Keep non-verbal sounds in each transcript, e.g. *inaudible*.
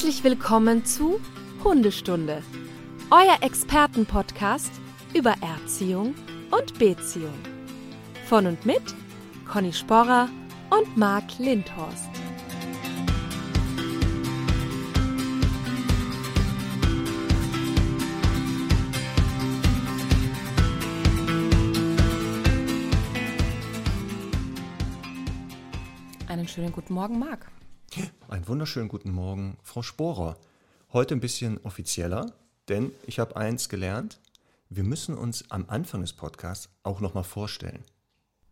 Herzlich willkommen zu Hundestunde, euer Expertenpodcast über Erziehung und Beziehung. Von und mit Conny Sporrer und Marc Lindhorst. Einen schönen guten Morgen, Marc. Einen wunderschönen guten Morgen, Frau Sporer. Heute ein bisschen offizieller, denn ich habe eins gelernt. Wir müssen uns am Anfang des Podcasts auch nochmal vorstellen.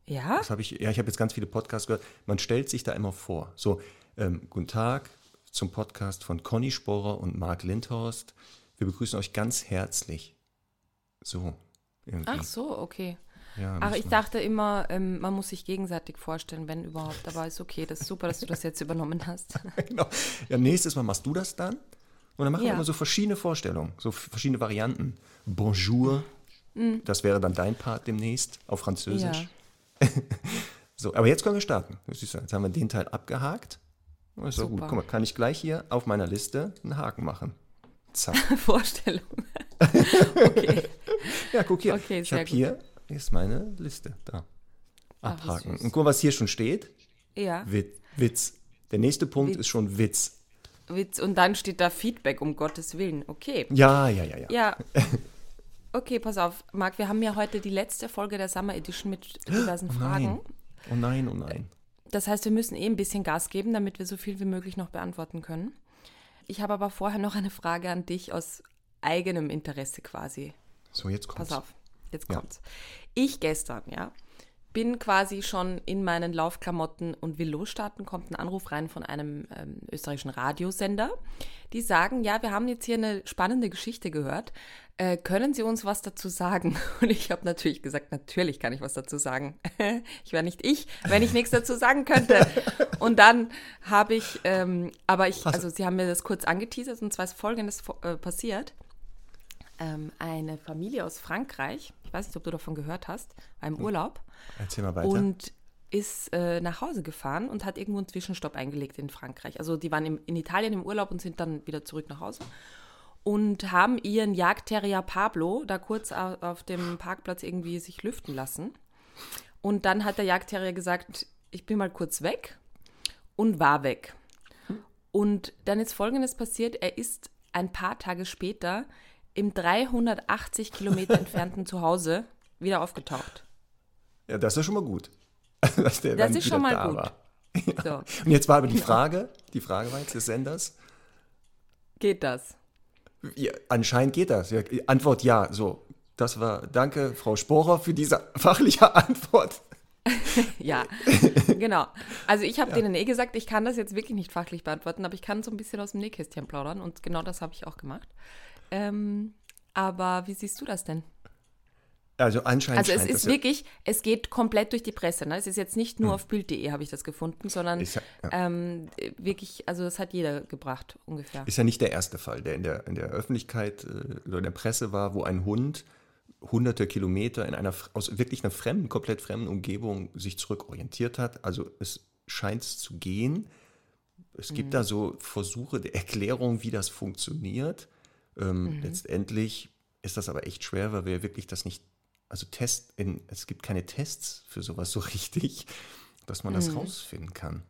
Ja? Das habe ich, ja, ich habe jetzt ganz viele Podcasts gehört. Man stellt sich da immer vor. So, ähm, guten Tag zum Podcast von Conny Sporer und Marc Lindhorst. Wir begrüßen euch ganz herzlich. So, irgendwie. Ach so, okay. Ja, Ach, ich dachte immer, ähm, man muss sich gegenseitig vorstellen, wenn überhaupt. Aber ist okay, das ist super, dass du das jetzt *laughs* übernommen hast. *laughs* genau. Ja, nächstes Mal machst du das dann. Und dann machen wir Ja. immer so verschiedene Vorstellungen, so verschiedene Varianten. Bonjour, Mhm. das wäre dann dein Part demnächst auf Französisch. *laughs* So, aber jetzt können wir starten. Ist- Jetzt haben wir den Teil abgehakt. Das ist doch gut. Guck mal, kann ich gleich hier auf meiner Liste einen Haken machen. Zack. Vorstellung. okay. Ja, guck hier. Okay, ich habe hier, hier ist meine Liste. Da. Wie Abhaken. Und guck mal, was hier schon steht. Ja, Witz. Witz. Der nächste Punkt Witz. ist schon Witz. Witz. Und dann steht da Feedback, um Gottes Willen. Okay. Ja, ja, ja, ja. Ja. *laughs* Okay, pass auf, Marc, wir haben ja heute die letzte Folge der Summer Edition mit diversen Fragen. Nein. Oh nein, oh nein. Das heißt, wir müssen eh ein bisschen Gas geben, damit wir so viel wie möglich noch beantworten können. Ich habe aber vorher noch eine Frage an dich aus eigenem Interesse quasi. So, jetzt kommt's. Pass auf, jetzt Ja. kommt's. Ich gestern, ja, bin quasi schon in meinen Laufklamotten und will losstarten, kommt ein Anruf rein von einem ähm, österreichischen Radiosender. Die sagen, ja, wir haben jetzt hier eine spannende Geschichte gehört. Äh, können Sie uns was dazu sagen? *laughs* Und ich habe natürlich gesagt, natürlich kann ich was dazu sagen. *laughs* ich wäre nicht ich, wenn ich nichts dazu sagen könnte. *laughs* Und dann habe ich, ähm, aber ich, also Sie haben mir das kurz angeteasert und zwar ist Folgendes äh, passiert ähm, eine Familie aus Frankreich, ich weiß nicht, ob du davon gehört hast, war im Urlaub Erzähl mal weiter. und ist äh, nach Hause gefahren und hat irgendwo einen Zwischenstopp eingelegt in Frankreich. Also die waren im, in Italien im Urlaub und sind dann wieder zurück nach Hause und haben ihren Jagdterrier Pablo da kurz au- auf dem Parkplatz irgendwie sich lüften lassen. Und dann hat der Jagdterrier gesagt, ich bin mal kurz weg und war weg. Und dann ist Folgendes passiert, er ist ein paar Tage später im 380 Kilometer entfernten Zuhause wieder aufgetaucht. ja, das ist schon mal gut. *laughs* Dass der Das ist schon mal gut. War. *laughs* So, Und jetzt war aber die Frage, die Frage war jetzt des Senders. geht das? Ja, anscheinend geht das. Ja, Antwort ja. So, das war, danke, Frau Sporer, für diese *laughs* fachliche Antwort. Ja, genau. Also ich habe denen eh gesagt, ich kann das jetzt wirklich nicht fachlich beantworten, aber ich kann so ein bisschen aus dem Nähkästchen plaudern und genau das habe ich auch gemacht. Ähm, aber wie siehst du das denn? Also anscheinend Also es ist wirklich, es geht komplett durch die Presse. Ne? Es ist jetzt nicht nur auf Bild.de habe ich das gefunden, sondern ja- ähm, wirklich, also das hat jeder gebracht ungefähr. ist ja nicht der erste Fall, der in der, in der Öffentlichkeit äh, oder in der Presse war, wo ein Hund hunderte Kilometer in einer aus wirklich einer fremden, komplett fremden Umgebung sich zurückorientiert hat. Also es scheint zu gehen. Es Mhm. gibt da so Versuche der Erklärung, wie das funktioniert. Ähm, Mhm. Letztendlich ist das aber echt schwer, weil wir wirklich das nicht, also Test in, es gibt keine Tests für sowas so *laughs* richtig, dass man Mhm. das rausfinden kann.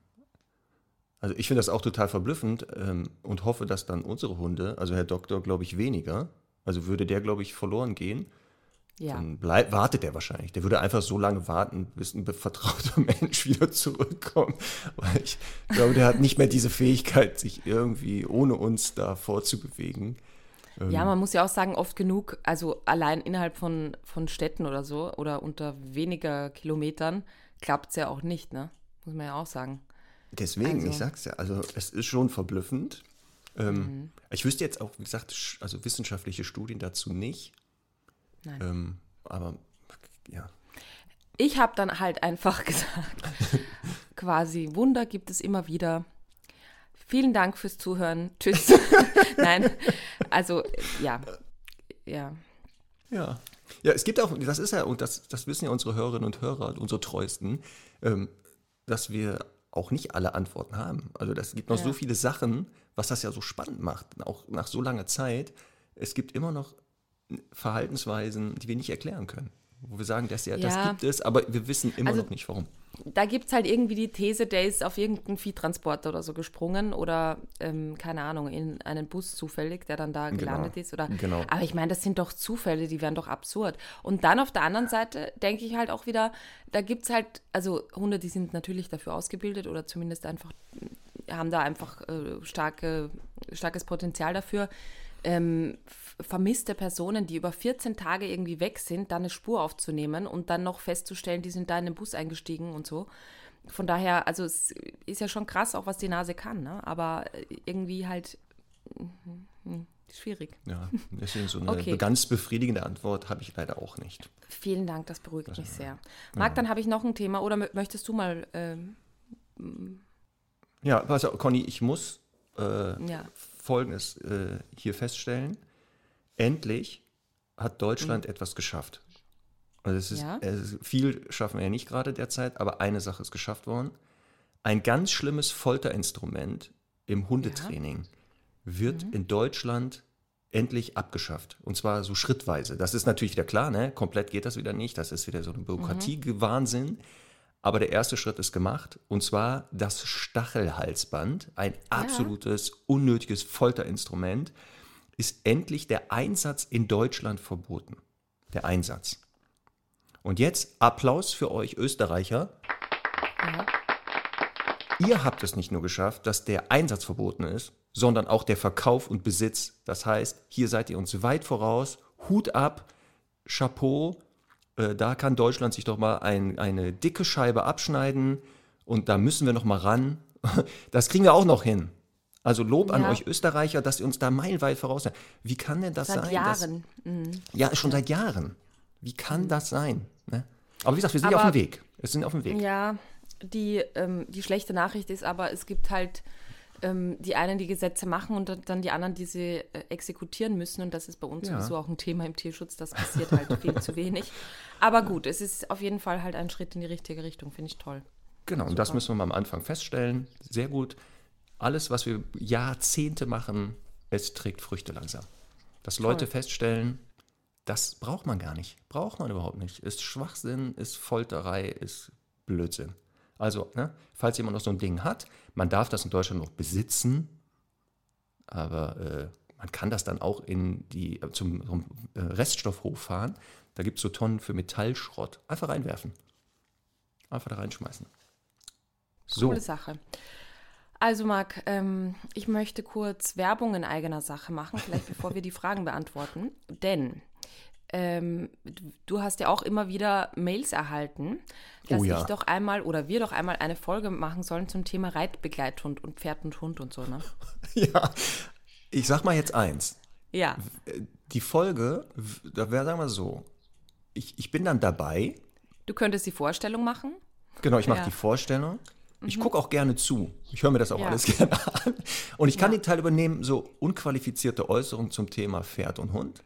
Also ich finde das auch total verblüffend ähm, und hoffe, dass dann unsere Hunde, also Herr Doktor, glaube ich, weniger, also würde der, glaube ich, verloren gehen, Ja. dann bleib, wartet der wahrscheinlich. Der würde einfach so lange warten, bis ein vertrauter *laughs* Mensch wieder zurückkommt. Weil ich glaube, der hat nicht mehr diese Fähigkeit, sich irgendwie ohne uns da vorzubewegen. Ja, man muss ja auch sagen, oft genug, also allein innerhalb von, von Städten oder so oder unter weniger Kilometern klappt es ja auch nicht, ne? Muss man ja auch sagen. Deswegen, Also- ich sag's ja, also es ist schon verblüffend. Ähm, Ich wüsste jetzt auch, wie gesagt, also wissenschaftliche Studien dazu nicht. Nein. Ähm, aber ja, Ich habe dann halt einfach *laughs* gesagt, quasi Wunder gibt es immer wieder. Vielen Dank fürs Zuhören. Tschüss. *laughs* Nein, also ja, ja. Ja. Ja, es gibt auch, das ist ja, und das, das wissen ja unsere Hörerinnen und Hörer, unsere Treuesten, ähm, dass wir auch nicht alle Antworten haben. Also das gibt noch Ja. so viele Sachen, was das ja so spannend macht, auch nach so langer Zeit. Es gibt immer noch Verhaltensweisen, die wir nicht erklären können. Wo wir sagen, das, ja, das Ja. gibt es, aber wir wissen immer Also- noch nicht, warum. Da gibt es halt irgendwie die These, der ist auf irgendeinen Viehtransporter oder so gesprungen oder, ähm, keine Ahnung, in einen Bus zufällig, der dann da gelandet ist. Oder, Genau. Aber ich meine, das sind doch Zufälle, die wären doch absurd. Und dann auf der anderen Seite denke ich halt auch wieder, da gibt es halt, also Hunde, die sind natürlich dafür ausgebildet oder zumindest einfach, haben da einfach äh, starke, starkes Potenzial dafür. Ähm, vermisste Personen, die über 14 Tage irgendwie weg sind, dann eine Spur aufzunehmen und dann noch festzustellen, die sind da in den Bus eingestiegen und so. Von daher, also es ist ja schon krass, auch was die Nase kann, ne? aber äh, irgendwie halt mhm, mhm, schwierig. Ja, deswegen so eine Okay. ganz befriedigende Antwort habe ich leider auch nicht. Vielen Dank, das beruhigt mich sehr. Marc, dann habe ich noch ein Thema oder mö- möchtest du mal, ähm, Ja, pass auf, Conny, ich muss äh, ja, Folgendes äh, hier feststellen. Endlich hat Deutschland Mhm. etwas geschafft. Also es ist, Ja. es ist, viel schaffen wir ja nicht gerade derzeit, aber eine Sache ist geschafft worden. Ein ganz schlimmes Folterinstrument im Hundetraining wird Mhm. in Deutschland endlich abgeschafft. Und zwar so schrittweise. Das ist natürlich wieder klar, ne? komplett geht das wieder nicht. Das ist wieder so ein Bürokratiewahnsinn. Aber der erste Schritt ist gemacht. Und zwar das Stachelhalsband, ein absolutes, unnötiges Folterinstrument, ist endlich der Einsatz in Deutschland verboten. Der Einsatz. Und jetzt Applaus für euch Österreicher. ja. Ihr habt es nicht nur geschafft, dass der Einsatz verboten ist, sondern auch der Verkauf und Besitz. Das heißt, hier seid ihr uns weit voraus. Hut ab, Chapeau. Äh, da kann Deutschland sich doch mal ein, eine dicke Scheibe abschneiden und da müssen wir noch mal ran. *laughs* Das kriegen wir auch noch hin. Also Lob an Ja. euch Österreicher, dass ihr uns da meilenweit voraus seid. Wie kann denn das seit sein? Jahren. Mhm. Dass, ja, schon seit Jahren. Wie kann das sein? Ne? Aber wie gesagt, wir sind ja auf Aber- dem Weg. Wir sind auf dem Weg. Ja, die, ähm, die schlechte Nachricht ist aber, es gibt halt ähm, die einen, die Gesetze machen und dann- die anderen, die sie äh, exekutieren müssen. Und das ist bei uns Ja. sowieso auch ein Thema im Tierschutz. Das passiert halt viel *laughs* zu wenig. Aber gut, es ist auf jeden Fall halt ein Schritt in die richtige Richtung. Finde ich toll. Genau, und das Super. müssen wir mal am Anfang feststellen. Sehr gut. Alles, was wir Jahrzehnte machen, es trägt Früchte langsam. Dass Leute feststellen, das braucht man gar nicht. Braucht man überhaupt nicht. Ist Schwachsinn, ist Folterei, ist Blödsinn. Also, ne, falls jemand noch so ein Ding hat, man darf das in Deutschland noch besitzen, aber äh, man kann das dann auch in die, äh, zum, zum äh, Reststoffhof fahren. Da gibt es so Tonnen für Metallschrott. Einfach reinwerfen. Einfach da reinschmeißen. So, Coole Sache. Also Marc, ähm, ich möchte kurz Werbung in eigener Sache machen, vielleicht bevor wir die Fragen beantworten. Denn ähm, du hast ja auch immer wieder Mails erhalten, dass Oh ja. ich doch einmal oder wir doch einmal eine Folge machen sollen zum Thema Reitbegleithund und Pferd und Hund und so, ne? *laughs* ja, ich sag mal jetzt eins. Ja, Die Folge, da wäre, sagen wir so, ich, ich bin dann dabei. du könntest die Vorstellung machen. Genau, ich mache Ja. Die Vorstellung. Ich gucke auch gerne zu. Ich höre mir das auch Ja. alles *laughs* gerne an. Und ich kann Ja. den Teil übernehmen, so unqualifizierte Äußerungen zum Thema Pferd und Hund.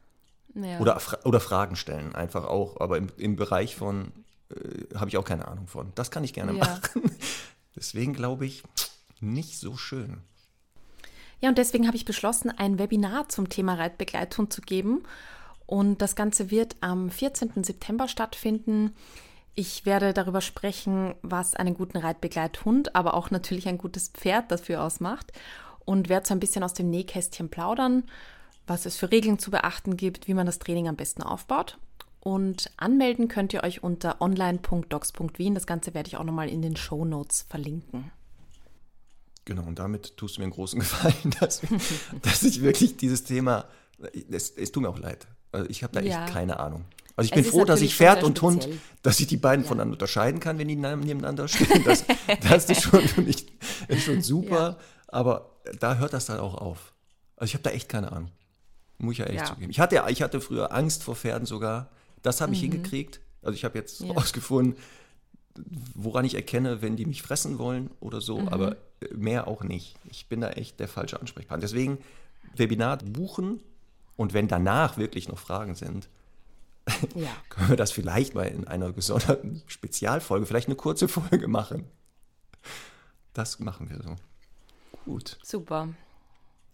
Ja. Oder, oder Fragen stellen, einfach auch. Aber im, im Bereich von, äh, habe ich auch keine Ahnung von. Das kann ich gerne machen. *laughs* Deswegen glaube ich, nicht so schön. Ja, und deswegen habe ich beschlossen, ein Webinar zum Thema Reitbegleithund zu geben. Und das Ganze wird am 14. September stattfinden. Ich werde darüber sprechen, was einen guten Reitbegleithund, aber auch natürlich ein gutes Pferd dafür ausmacht. Und werde so ein bisschen aus dem Nähkästchen plaudern, was es für Regeln zu beachten gibt, wie man das Training am besten aufbaut. Und anmelden könnt ihr euch unter online.docs.wien. Das Ganze werde ich auch nochmal in den Show Notes verlinken. Genau, und damit tust du mir einen großen *laughs* Gefallen, dass, dass ich wirklich dieses Thema, es, es tut mir auch leid. Also ich habe da Ja. echt keine Ahnung. Also ich Es bin froh, dass ich Pferd und Hund, dass ich die beiden Ja. voneinander unterscheiden kann, wenn die nebeneinander stehen. Das, *laughs* das ist schon *laughs* ist schon super, aber da hört das dann auch auf. Also ich habe da echt keine Ahnung. Muss ich ja ehrlich Ja. zugeben. Ich hatte, ich hatte früher Angst vor Pferden sogar. Das habe ich hingekriegt. Also ich habe jetzt Mhm. Ja. rausgefunden, woran ich erkenne, wenn die mich fressen wollen oder so, Mhm. aber mehr auch nicht. Ich bin da echt der falsche Ansprechpartner. Deswegen Webinar buchen und wenn danach wirklich noch Fragen sind, Ja. *laughs* können wir das vielleicht mal in einer gesonderten Spezialfolge, vielleicht eine kurze Folge machen. Das machen wir so. Gut. Super.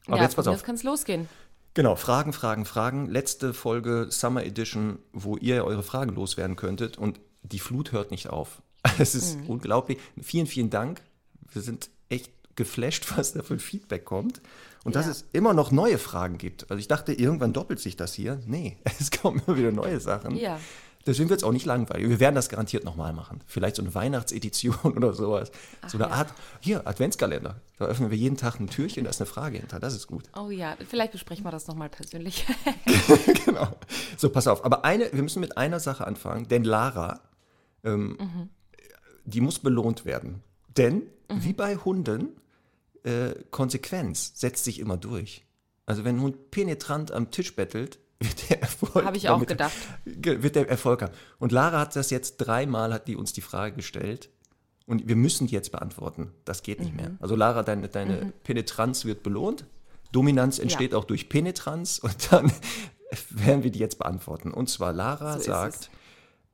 Aber ja, jetzt pass auf. Jetzt kann es losgehen. Genau, Fragen, Fragen, Fragen. Letzte Folge Summer Edition, wo ihr eure Fragen loswerden könntet und die Flut hört nicht auf. *laughs* Es ist Mhm. unglaublich. Vielen, vielen Dank. Wir sind echt geflasht, *laughs* was da für ein Feedback kommt. Und dass Ja. es immer noch neue Fragen gibt. Also ich dachte, irgendwann doppelt sich das hier. Nee, *laughs* es kommen immer wieder neue Sachen. Ja. Deswegen wird es auch nicht langweilig. Wir werden das garantiert nochmal machen. Vielleicht so eine Weihnachtsedition *laughs* oder sowas. so eine ja. Art, hier, Adventskalender. Da öffnen wir jeden Tag ein Türchen, da ist eine Frage hinter. Das ist gut. Oh ja, vielleicht besprechen wir das nochmal persönlich. *laughs* genau. So, pass auf. Aber eine, wir müssen mit einer Sache anfangen, denn Lara, ähm, die muss belohnt werden. Denn, wie bei Hunden, äh, Konsequenz setzt sich immer durch. Also wenn ein Hund penetrant am Tisch bettelt, *laughs* wird der Erfolg. Habe ich auch damit- gedacht. Ge- Wird der Erfolg haben. Und Lara hat das jetzt dreimal, hat die uns die Frage gestellt. Und wir müssen die jetzt beantworten. Das geht nicht mehr. Also Lara, deine, deine Penetranz wird belohnt. Dominanz entsteht auch durch Penetranz. *laughs* Und dann werden wir die jetzt beantworten. Und zwar Lara So sagt,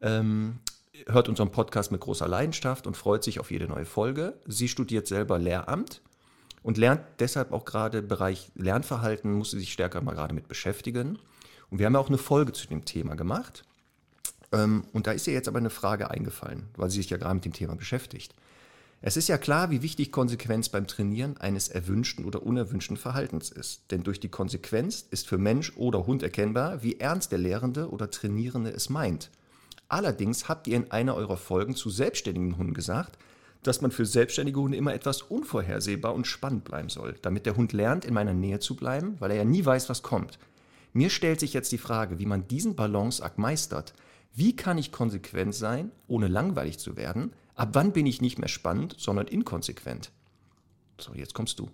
ähm, hört unseren Podcast mit großer Leidenschaft und freut sich auf jede neue Folge. Sie studiert selber Lehramt und lernt deshalb auch gerade im Bereich Lernverhalten, muss sie sich stärker mal gerade mit beschäftigen. Und wir haben ja auch eine Folge zu dem Thema gemacht. Ähm, und da ist ihr jetzt aber eine Frage eingefallen, weil sie sich ja gerade mit dem Thema beschäftigt. Es ist ja klar, wie wichtig Konsequenz beim Trainieren eines erwünschten oder unerwünschten Verhaltens ist. Denn durch die Konsequenz ist für Mensch oder Hund erkennbar, wie ernst der Lehrende oder Trainierende es meint. Allerdings habt ihr in einer eurer Folgen zu selbstständigen Hunden gesagt, dass man für selbstständige Hunde immer etwas unvorhersehbar und spannend bleiben soll, damit der Hund lernt, in meiner Nähe zu bleiben, weil er ja nie weiß, was kommt. Mir stellt sich jetzt die Frage, wie man diesen Balanceakt meistert. Wie kann ich konsequent sein, ohne langweilig zu werden? Ab wann bin ich nicht mehr spannend, sondern inkonsequent? So, jetzt kommst du.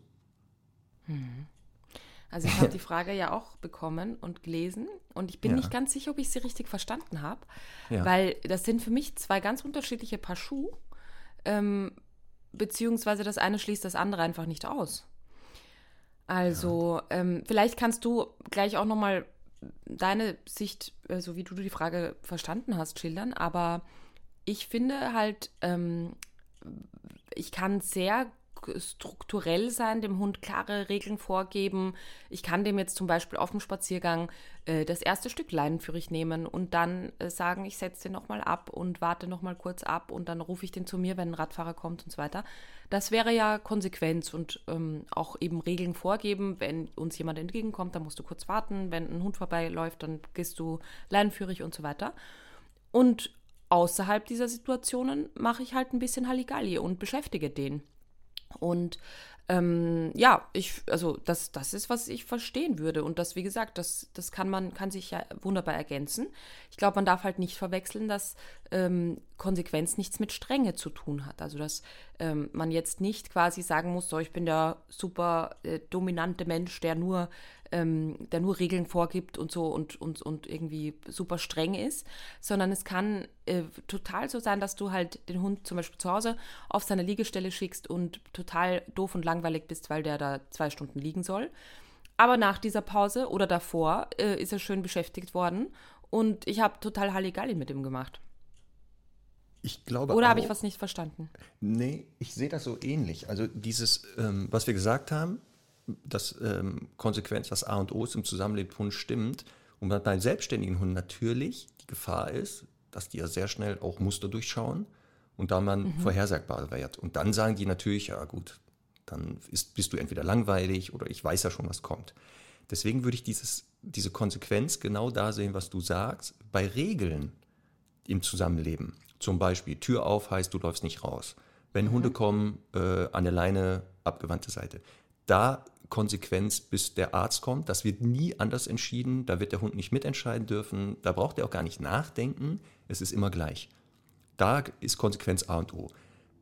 Also ich habe die Frage ja auch bekommen und gelesen und ich bin Ja. nicht ganz sicher, ob ich sie richtig verstanden habe, Ja. weil das sind für mich zwei ganz unterschiedliche Paar Schuhe, ähm, beziehungsweise das eine schließt das andere einfach nicht aus. Also ähm, vielleicht kannst du gleich auch noch mal deine Sicht, so wie du die Frage verstanden hast, schildern, aber ich finde halt, ähm, ich kann sehr strukturell sein, dem Hund klare Regeln vorgeben. Ich kann dem jetzt zum Beispiel auf dem Spaziergang äh, das erste Stück leinenführig nehmen und dann äh, sagen, ich setze den nochmal ab und warte nochmal kurz ab und dann rufe ich den zu mir, wenn ein Radfahrer kommt und so weiter. Das wäre ja Konsequenz und ähm, auch eben Regeln vorgeben. Wenn uns jemand entgegenkommt, dann musst du kurz warten. Wenn ein Hund vorbeiläuft, dann gehst du leinenführig und so weiter. Und außerhalb dieser Situationen mache ich halt ein bisschen Halligalli und beschäftige den. Und ähm, ja, ich, also das, das ist, was ich verstehen würde. Und das, wie gesagt, das, das kann man, kann sich ja wunderbar ergänzen. Ich glaube, man darf halt nicht verwechseln, dass ähm, Konsequenz nichts mit Strenge zu tun hat. Also dass ähm, man jetzt nicht quasi sagen muss, so ich bin der super äh, dominante Mensch, der nur ähm, der nur Regeln vorgibt und so und, und, und irgendwie super streng ist, sondern es kann äh, total so sein, dass du halt den Hund zum Beispiel zu Hause auf seine Liegestelle schickst und total doof und langweilig bist, weil der da zwei Stunden liegen soll. Aber nach dieser Pause oder davor äh, ist er schön beschäftigt worden und ich habe total Halligalli mit ihm gemacht. Ich glaube Oder habe ich was nicht verstanden? Nee, ich sehe das so ähnlich. Also dieses, ähm, was wir gesagt haben, dass ähm, Konsequenz das A und O ist im Zusammenleben Hund stimmt. Und bei selbstständigen Hunden natürlich die Gefahr ist, dass die ja sehr schnell auch Muster durchschauen und da man vorhersagbar wird. Und dann sagen die natürlich, ja gut, dann ist, bist du entweder langweilig oder ich weiß ja schon, was kommt. Deswegen würde ich dieses, diese Konsequenz genau da sehen, was du sagst. Bei Regeln im Zusammenleben. Zum Beispiel Tür auf heißt, du läufst nicht raus. Wenn Hunde kommen, äh, an der Leine, abgewandte Seite. Da Konsequenz, bis der Arzt kommt. Das wird nie anders entschieden. Da wird der Hund nicht mitentscheiden dürfen. Da braucht er auch gar nicht nachdenken. Es ist immer gleich. Da ist Konsequenz A und O.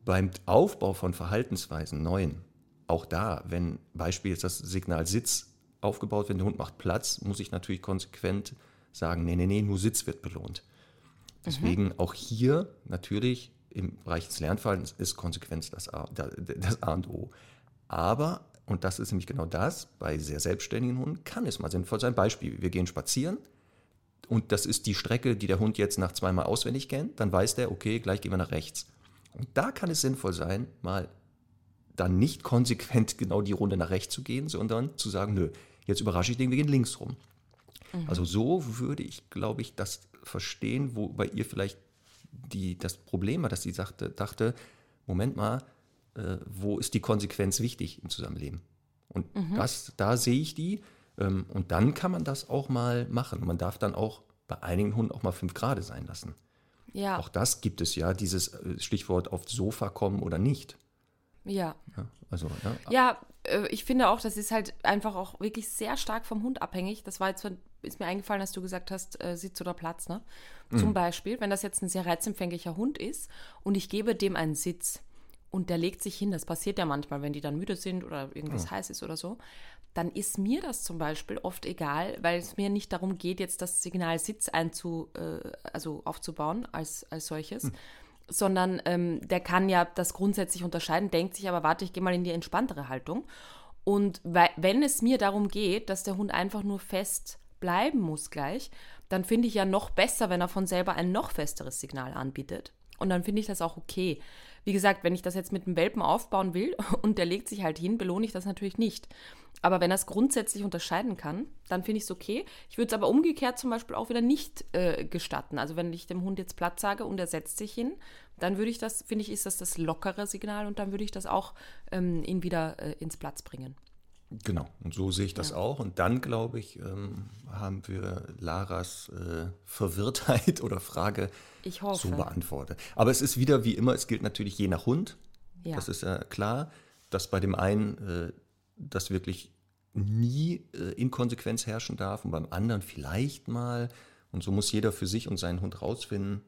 Beim Aufbau von Verhaltensweisen, neuen, auch da, wenn Beispiel jetzt das Signal Sitz aufgebaut wird, der Hund macht Platz, muss ich natürlich konsequent sagen, nee, nee, nee, nur Sitz wird belohnt. Deswegen auch hier natürlich im Bereich des Lernverhaltens ist Konsequenz das A, das A und O. Aber, und das ist nämlich genau das, bei sehr selbstständigen Hunden kann es mal sinnvoll sein. Beispiel, wir gehen spazieren und das ist die Strecke, die der Hund jetzt nach zweimal auswendig kennt, dann weiß der, okay, gleich gehen wir nach rechts. Und da kann es sinnvoll sein, mal dann nicht konsequent genau die Runde nach rechts zu gehen, sondern zu sagen, nö, jetzt überrasche ich den, wir gehen links rum. Mhm. Also so würde ich, glaube ich, das verstehen, wo bei ihr vielleicht die, das Problem war, dass sie sagte, dachte, Moment mal, äh, wo ist die Konsequenz wichtig im Zusammenleben? Und mhm. das, da sehe ich die. Ähm, und dann kann man das auch mal machen. Man darf dann auch bei einigen Hunden auch mal fünf Grad sein lassen. Ja. Auch das gibt es ja, dieses äh, Stichwort aufs Sofa kommen oder nicht. Ja. ja also, ja. ja, äh, ich finde auch, das ist halt einfach auch wirklich sehr stark vom Hund abhängig. Das war jetzt, ist mir eingefallen, dass du gesagt hast, äh, Sitz oder Platz, ne? Mhm. Zum Beispiel, wenn das jetzt ein sehr reizempfänglicher Hund ist und ich gebe dem einen Sitz und der legt sich hin, das passiert ja manchmal, wenn die dann müde sind oder irgendwas ja. heiß ist oder so, dann ist mir das zum Beispiel oft egal, weil es mir nicht darum geht, jetzt das Signal Sitz einzu, äh, also aufzubauen als, als solches. Mhm sondern ähm, der kann ja das grundsätzlich unterscheiden, denkt sich aber, warte, ich gehe mal in die entspanntere Haltung. Und wenn es mir darum geht, dass der Hund einfach nur fest bleiben muss gleich, dann finde ich ja noch besser, wenn er von selber ein noch festeres Signal anbietet. Und dann finde ich das auch okay. Wie gesagt, wenn ich das jetzt mit einem Welpen aufbauen will *laughs* und der legt sich halt hin, belohne ich das natürlich nicht. Aber wenn er es grundsätzlich unterscheiden kann, dann finde ich es okay. Ich würde es aber umgekehrt zum Beispiel auch wieder nicht äh, gestatten. Also wenn ich dem Hund jetzt Platz sage und er setzt sich hin, dann würde ich das, finde ich, ist das das lockere Signal und dann würde ich das auch ähm, ihn wieder äh, ins Platz bringen. Genau, und so sehe ich das ja. auch. Und dann, glaube ich, ähm, haben wir Laras äh, Verwirrtheit *laughs* oder Frage so beantwortet. Aber es ist wieder wie immer, es gilt natürlich je nach Hund. Ja. Das ist ja klar, dass bei dem einen äh, das wirklich nie äh, Inkonsequenz herrschen darf und beim anderen vielleicht mal. Und so muss jeder für sich und seinen Hund rausfinden,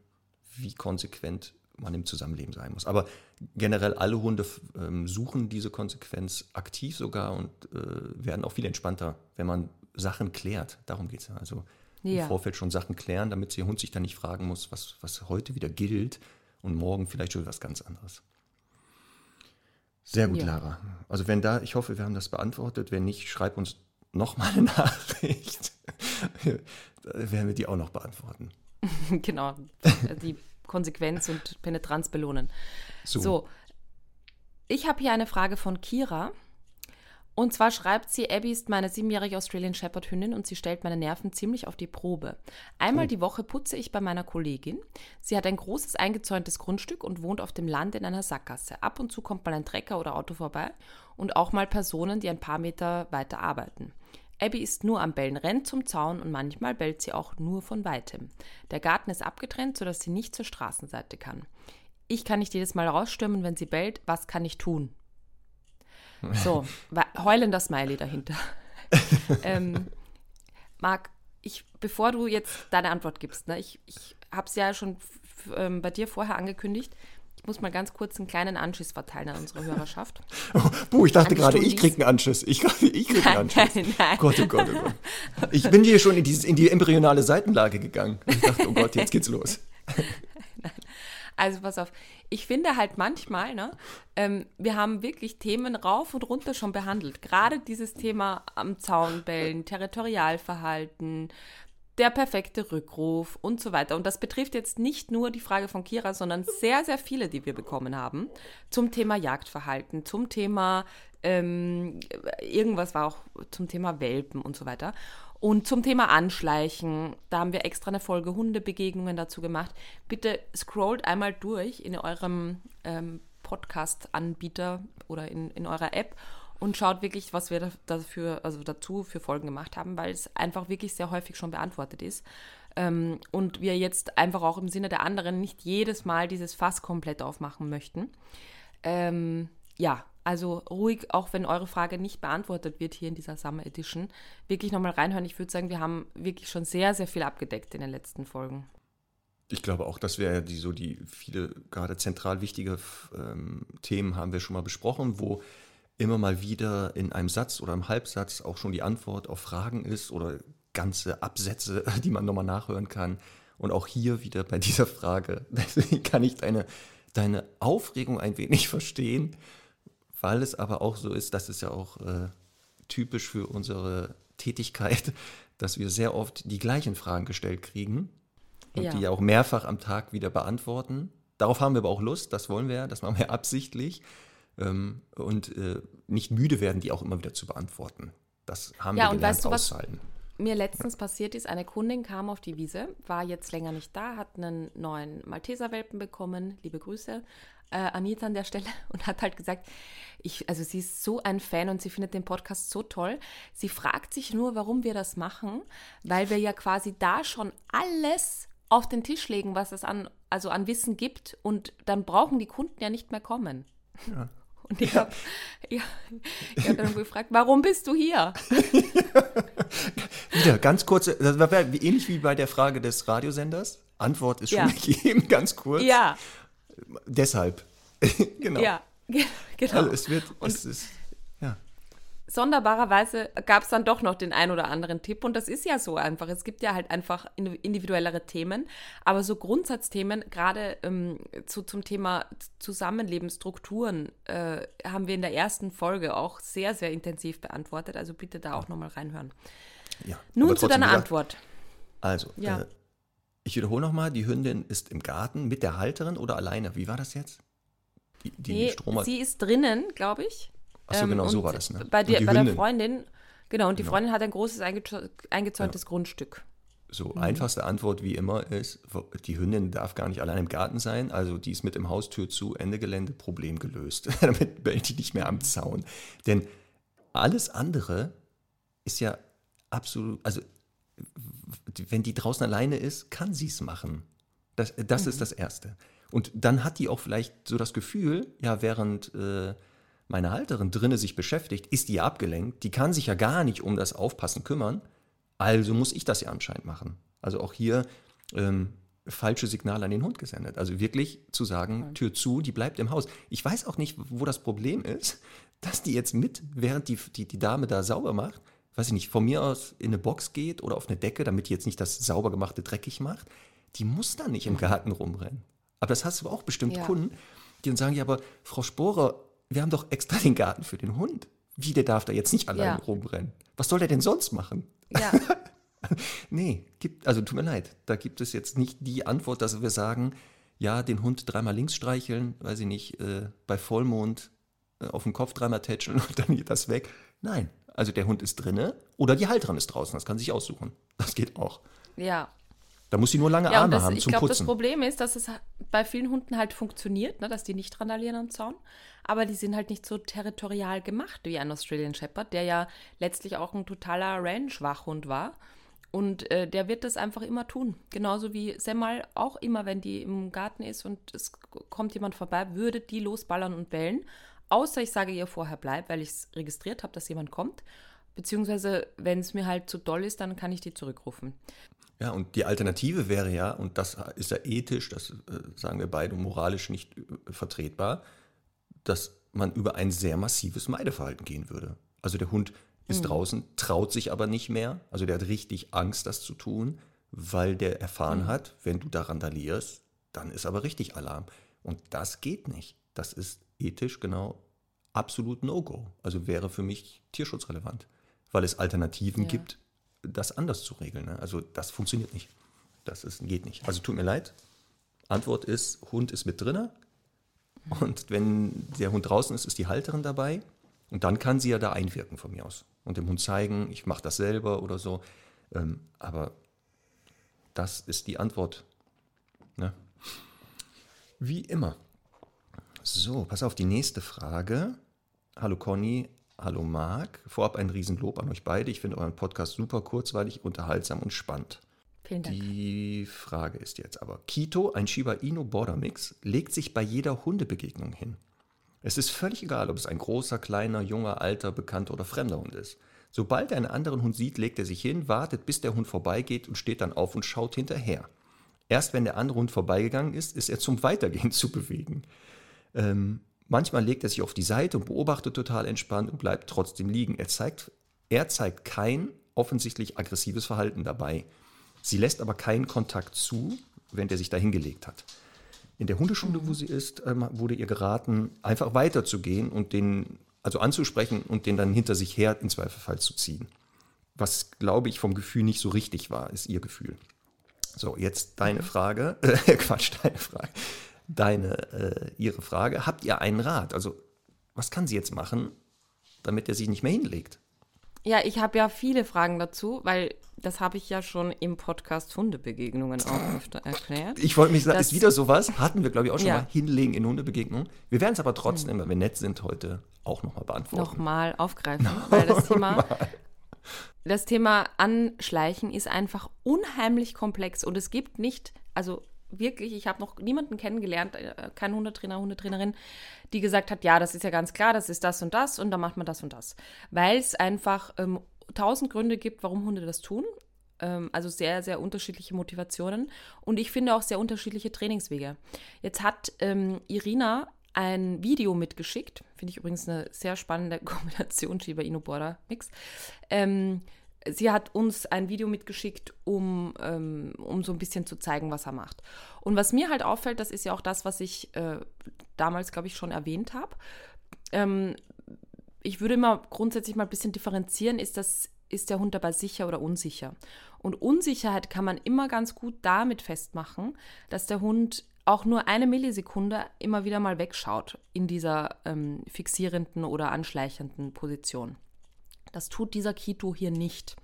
wie konsequent man im Zusammenleben sein muss. Aber generell alle Hunde ähm, suchen diese Konsequenz aktiv sogar und äh, werden auch viel entspannter, wenn man Sachen klärt. Darum geht es ja. Also ja. im Vorfeld schon Sachen klären, damit der Hund sich dann nicht fragen muss, was, was heute wieder gilt und morgen vielleicht schon was ganz anderes. Sehr gut, ja. Lara. Also wenn da, ich hoffe, wir haben das beantwortet. Wenn nicht, schreib uns nochmal eine *laughs* Nachricht. da werden wir die auch noch beantworten. *laughs* genau. Die Konsequenz und Penetranz belohnen. So, so ich habe hier eine Frage von Kira. Und zwar schreibt sie, Abby ist meine siebenjährige Australian Shepherd Hündin und sie stellt meine Nerven ziemlich auf die Probe. Einmal oh. die Woche putze ich bei meiner Kollegin. Sie hat ein großes eingezäuntes Grundstück und wohnt auf dem Land in einer Sackgasse. Ab und zu kommt mal ein Trecker oder Auto vorbei und auch mal Personen, die ein paar Meter weiter arbeiten. Abby ist nur am Bellen, rennt zum Zaun und manchmal bellt sie auch nur von weitem. Der Garten ist abgetrennt, sodass sie nicht zur Straßenseite kann. Ich kann nicht jedes Mal rausstürmen, wenn sie bellt. Was kann ich tun? *laughs* So, heulender Smiley dahinter. *laughs* ähm, Marc, ich, bevor du jetzt deine Antwort gibst, ne, ich, ich habe es ja schon ähm, bei dir vorher angekündigt. Ich muss mal ganz kurz einen kleinen Anschiss verteilen an unsere Hörerschaft. *laughs* Oh, buh, ich dachte gerade, ich kriege einen Anschiss. Ich, *laughs* ich kriege einen Anschiss. Nein, nein. Gott, oh Gott, oh Gott. Ich bin hier schon in, dieses, in die embryonale Seitenlage gegangen. Ich dachte, oh Gott, jetzt geht's los. nein. *laughs* Also pass auf, ich finde halt manchmal, ne, ähm, wir haben wirklich Themen rauf und runter schon behandelt. Gerade dieses Thema am Zaun bellen, Territorialverhalten, der perfekte Rückruf und so weiter. Und das betrifft jetzt nicht nur die Frage von Kira, sondern sehr, sehr viele, die wir bekommen haben, zum Thema Jagdverhalten, zum Thema ähm, irgendwas war auch zum Thema Welpen und so weiter. Und zum Thema Anschleichen, da haben wir extra eine Folge Hundebegegnungen dazu gemacht. Bitte scrollt einmal durch in eurem ähm, Podcast-Anbieter oder in, in eurer App und schaut wirklich, was wir dafür, also dazu für Folgen gemacht haben, weil es einfach wirklich sehr häufig schon beantwortet ist. Ähm, und wir jetzt einfach auch im Sinne der anderen nicht jedes Mal dieses Fass komplett aufmachen möchten. Ähm, ja, also ruhig, auch wenn eure Frage nicht beantwortet wird hier in dieser Summer Edition, wirklich nochmal reinhören. Ich würde sagen, wir haben wirklich schon sehr, sehr viel abgedeckt in den letzten Folgen. Ich glaube auch, dass wir die so die viele gerade zentral wichtige ähm, Themen haben wir schon mal besprochen, wo immer mal wieder in einem Satz oder einem Halbsatz auch schon die Antwort auf Fragen ist oder ganze Absätze, *laughs* die man nochmal nachhören kann. Und auch hier wieder bei dieser Frage, *laughs* deswegen kann ich deine, deine Aufregung ein wenig *laughs* verstehen weil es aber auch so ist, das ist ja auch äh, typisch für unsere Tätigkeit, dass wir sehr oft die gleichen Fragen gestellt kriegen und ja. die auch mehrfach am Tag wieder beantworten. Darauf haben wir aber auch Lust, das wollen wir, das machen wir absichtlich. Ähm, und äh, nicht müde werden, die auch immer wieder zu beantworten. Das haben Ja, wir und gelernt weißt du, was- auszuhalten. mir letztens passiert ist, eine Kundin kam auf die Wiese, war jetzt länger nicht da, hat einen neuen Malteserwelpen bekommen, liebe Grüße, äh, Anita an der Stelle, *laughs* und hat halt gesagt, ich, also sie ist so ein Fan und sie findet den Podcast so toll. Sie fragt sich nur, warum wir das machen, weil wir ja quasi da schon alles auf den Tisch legen, was es an, also an Wissen gibt und dann brauchen die Kunden ja nicht mehr kommen. Und ich habe ja, ich hab dann gefragt, warum bist du hier? *laughs* Wieder ganz kurze, das war ähnlich wie bei der Frage des Radiosenders. Antwort ist schon Ja. gegeben, ganz kurz. Ja, Deshalb. *laughs* genau. ja, ge- genau. Also es wird, Und- es ist, ja. Sonderbarerweise gab es dann doch noch den ein oder anderen Tipp und das ist ja so einfach. Es gibt ja halt einfach indi- individuellere Themen, aber so Grundsatzthemen, gerade ähm, zu, zum Thema Zusammenlebensstrukturen, äh, haben wir in der ersten Folge auch sehr, sehr intensiv beantwortet. Also bitte da auch nochmal reinhören. ja. Nun zu deiner gesagt, Antwort. Also, Ja. äh, ich wiederhole nochmal, die Hündin ist im Garten mit der Halterin oder alleine? Wie war das jetzt? Die, die Nee, Stromer. sie ist drinnen, glaube ich. Achso, genau, so war das. Ne? Bei, der, bei der. Freundin, genau, und die Freundin hat ein großes eingezäu- eingezäuntes Grundstück. So, einfachste Antwort wie immer ist, die Hündin darf gar nicht allein im Garten sein, also die ist mit dem Haustür zu, Ende Gelände, Problem gelöst. *laughs* Damit bellt die nicht mehr am Zaun. Denn alles andere ist ja absolut, also wenn die draußen alleine ist, kann sie es machen. Das, das ist das Erste. Und dann hat die auch vielleicht so das Gefühl, ja, während äh, meine Halterin drinne sich beschäftigt, ist die ja abgelenkt. Die kann sich ja gar nicht um das Aufpassen kümmern. Also muss ich das ja anscheinend machen. Also auch hier ähm, falsche Signale an den Hund gesendet. Also wirklich zu sagen, Tür zu, die bleibt im Haus. Ich weiß auch nicht, wo das Problem ist, *laughs* dass die jetzt mit, während die, die, die Dame da sauber macht, weiß ich nicht, von mir aus in eine Box geht oder auf eine Decke, damit die jetzt nicht das sauber gemachte dreckig macht. Die muss dann nicht im Garten rumrennen. Aber das hast du auch bestimmt Ja. Kunden, die dann sagen, ja, aber Frau Sporer, wir haben doch extra den Garten für den Hund. Wie, der darf da jetzt nicht allein Ja. rumrennen? Was soll der denn sonst machen? Ja, *laughs* Nee, gibt, also tut mir leid, da gibt es jetzt nicht die Antwort, dass wir sagen, ja, den Hund dreimal links streicheln, weiß ich nicht, äh, bei Vollmond äh, auf den Kopf dreimal tätscheln und dann geht das weg. Nein, also der Hund ist drinne oder die Halterin ist draußen, das kann sich aussuchen. Das geht auch. ja. Da muss sie nur lange Ja, Arme das, haben ich zum glaube, das Putzen. Problem ist, dass es bei vielen Hunden halt funktioniert, ne, dass die nicht randalieren am Zaun. Aber die sind halt nicht so territorial gemacht wie ein Australian Shepherd, der ja letztlich auch ein totaler Range-Wachhund war. Und äh, der wird das einfach immer tun. Genauso wie Semmel auch immer, wenn die im Garten ist und es kommt jemand vorbei, würde die losballern und bellen. Außer ich sage ihr vorher bleib, weil ich es registriert habe, dass jemand kommt. Beziehungsweise, wenn es mir halt zu doll ist, dann kann ich die zurückrufen. Ja, und die Alternative wäre ja, und das ist ja ethisch, das äh, sagen wir beide, moralisch nicht äh, vertretbar, dass man über ein sehr massives Meideverhalten gehen würde. Also der Hund ist draußen, traut sich aber nicht mehr. Also der hat richtig Angst, das zu tun, weil der erfahren hat, wenn du da randalierst, dann ist aber richtig Alarm. Und das geht nicht. Das ist ethisch genau absolut No-Go. Also wäre für mich tierschutzrelevant, weil es Alternativen Ja. gibt, das anders zu regeln. Ne? Also das funktioniert nicht. Das ist, geht nicht. Also tut mir leid. Antwort ist, Hund ist mit drinne. Und wenn der Hund draußen ist, ist die Halterin dabei. Und dann kann sie ja da einwirken von mir aus. Und dem Hund zeigen, ich mache das selber oder so. Ähm, aber das ist die Antwort. Ne? Wie immer. So, pass auf, die nächste Frage. Hallo Conny, hallo Marc. Vorab ein Riesenlob an euch beide. Ich finde euren Podcast super kurzweilig, unterhaltsam und spannend. Vielen Dank. Die Frage ist jetzt aber, Kito, ein Shiba Inu Border Mix, legt sich bei jeder Hundebegegnung hin. Es ist völlig egal, ob es ein großer, kleiner, junger, alter, bekannter oder fremder Hund ist. Sobald er einen anderen Hund sieht, legt er sich hin, wartet, bis der Hund vorbeigeht und steht dann auf und schaut hinterher. Erst wenn der andere Hund vorbeigegangen ist, ist er zum Weitergehen *laughs* zu bewegen. Ähm, manchmal legt er sich auf die Seite und beobachtet total entspannt und bleibt trotzdem liegen. Er zeigt, er zeigt kein offensichtlich aggressives Verhalten dabei. Sie lässt aber keinen Kontakt zu, wenn der sich da hingelegt hat. In der Hundeschule, wo sie ist, ähm, wurde ihr geraten, einfach weiterzugehen und den, also anzusprechen und den dann hinter sich her im Zweifelfall zu ziehen. Was, glaube ich, vom Gefühl nicht so richtig war, ist ihr Gefühl. So, jetzt deine Frage, *laughs* äh, Quatsch, deine Frage, deine, äh, ihre Frage. Habt ihr einen Rat? Also was kann sie jetzt machen, damit er sich nicht mehr hinlegt? Ja, ich habe ja viele Fragen dazu, weil das habe ich ja schon im Podcast Hundebegegnungen auch öfter erklärt. Ich wollte mich sagen, ist wieder sowas, hatten wir glaube ich auch schon ja. mal, hinlegen in Hundebegegnungen. Wir werden es aber trotzdem, wenn wir nett sind heute, auch nochmal beantworten. Nochmal aufgreifen, weil das Thema, *laughs* das Thema Anschleichen ist einfach unheimlich komplex und es gibt nicht, also wirklich, ich habe noch niemanden kennengelernt, äh, kein Hundetrainer, Hundetrainerin, die gesagt hat, ja, das ist ja ganz klar, das ist das und das und dann macht man das und das. Weil es einfach ähm, tausend Gründe gibt, warum Hunde das tun. Ähm, also sehr, sehr unterschiedliche Motivationen und ich finde auch sehr unterschiedliche Trainingswege. Jetzt hat ähm, Irina ein Video mitgeschickt, finde ich übrigens eine sehr spannende *laughs* Kombination, Shiba Inu Bora Mix. Ähm, sie hat uns ein Video mitgeschickt, um, ähm, um so ein bisschen zu zeigen, was er macht. Und was mir halt auffällt, das ist ja auch das, was ich äh, damals, glaube ich, schon erwähnt habe. Ähm, ich würde immer grundsätzlich mal ein bisschen differenzieren, ist, das, ist der Hund dabei sicher oder unsicher? Und Unsicherheit kann man immer ganz gut damit festmachen, dass der Hund auch nur eine Millisekunde immer wieder mal wegschaut in dieser ähm, fixierenden oder anschleichenden Position. Das tut dieser Kito hier nicht.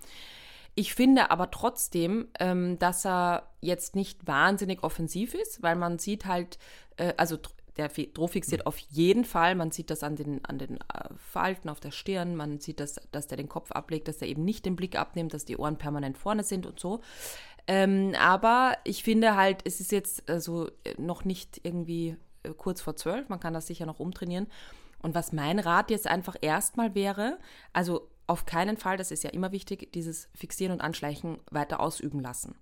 Ich finde aber trotzdem, ähm, dass er jetzt nicht wahnsinnig offensiv ist, weil man sieht halt, äh, also der Droh fixiert auf jeden Fall. Man sieht das an den, an den äh, Falten auf der Stirn. Man sieht, das, dass der den Kopf ablegt, dass er eben nicht den Blick abnimmt, dass die Ohren permanent vorne sind und so. Ähm, aber ich finde halt, es ist jetzt also noch nicht irgendwie äh, kurz vor zwölf. Man kann das sicher noch umtrainieren. Und was mein Rat jetzt einfach erstmal wäre, also auf keinen Fall, das ist ja immer wichtig, dieses Fixieren und Anschleichen weiter ausüben lassen.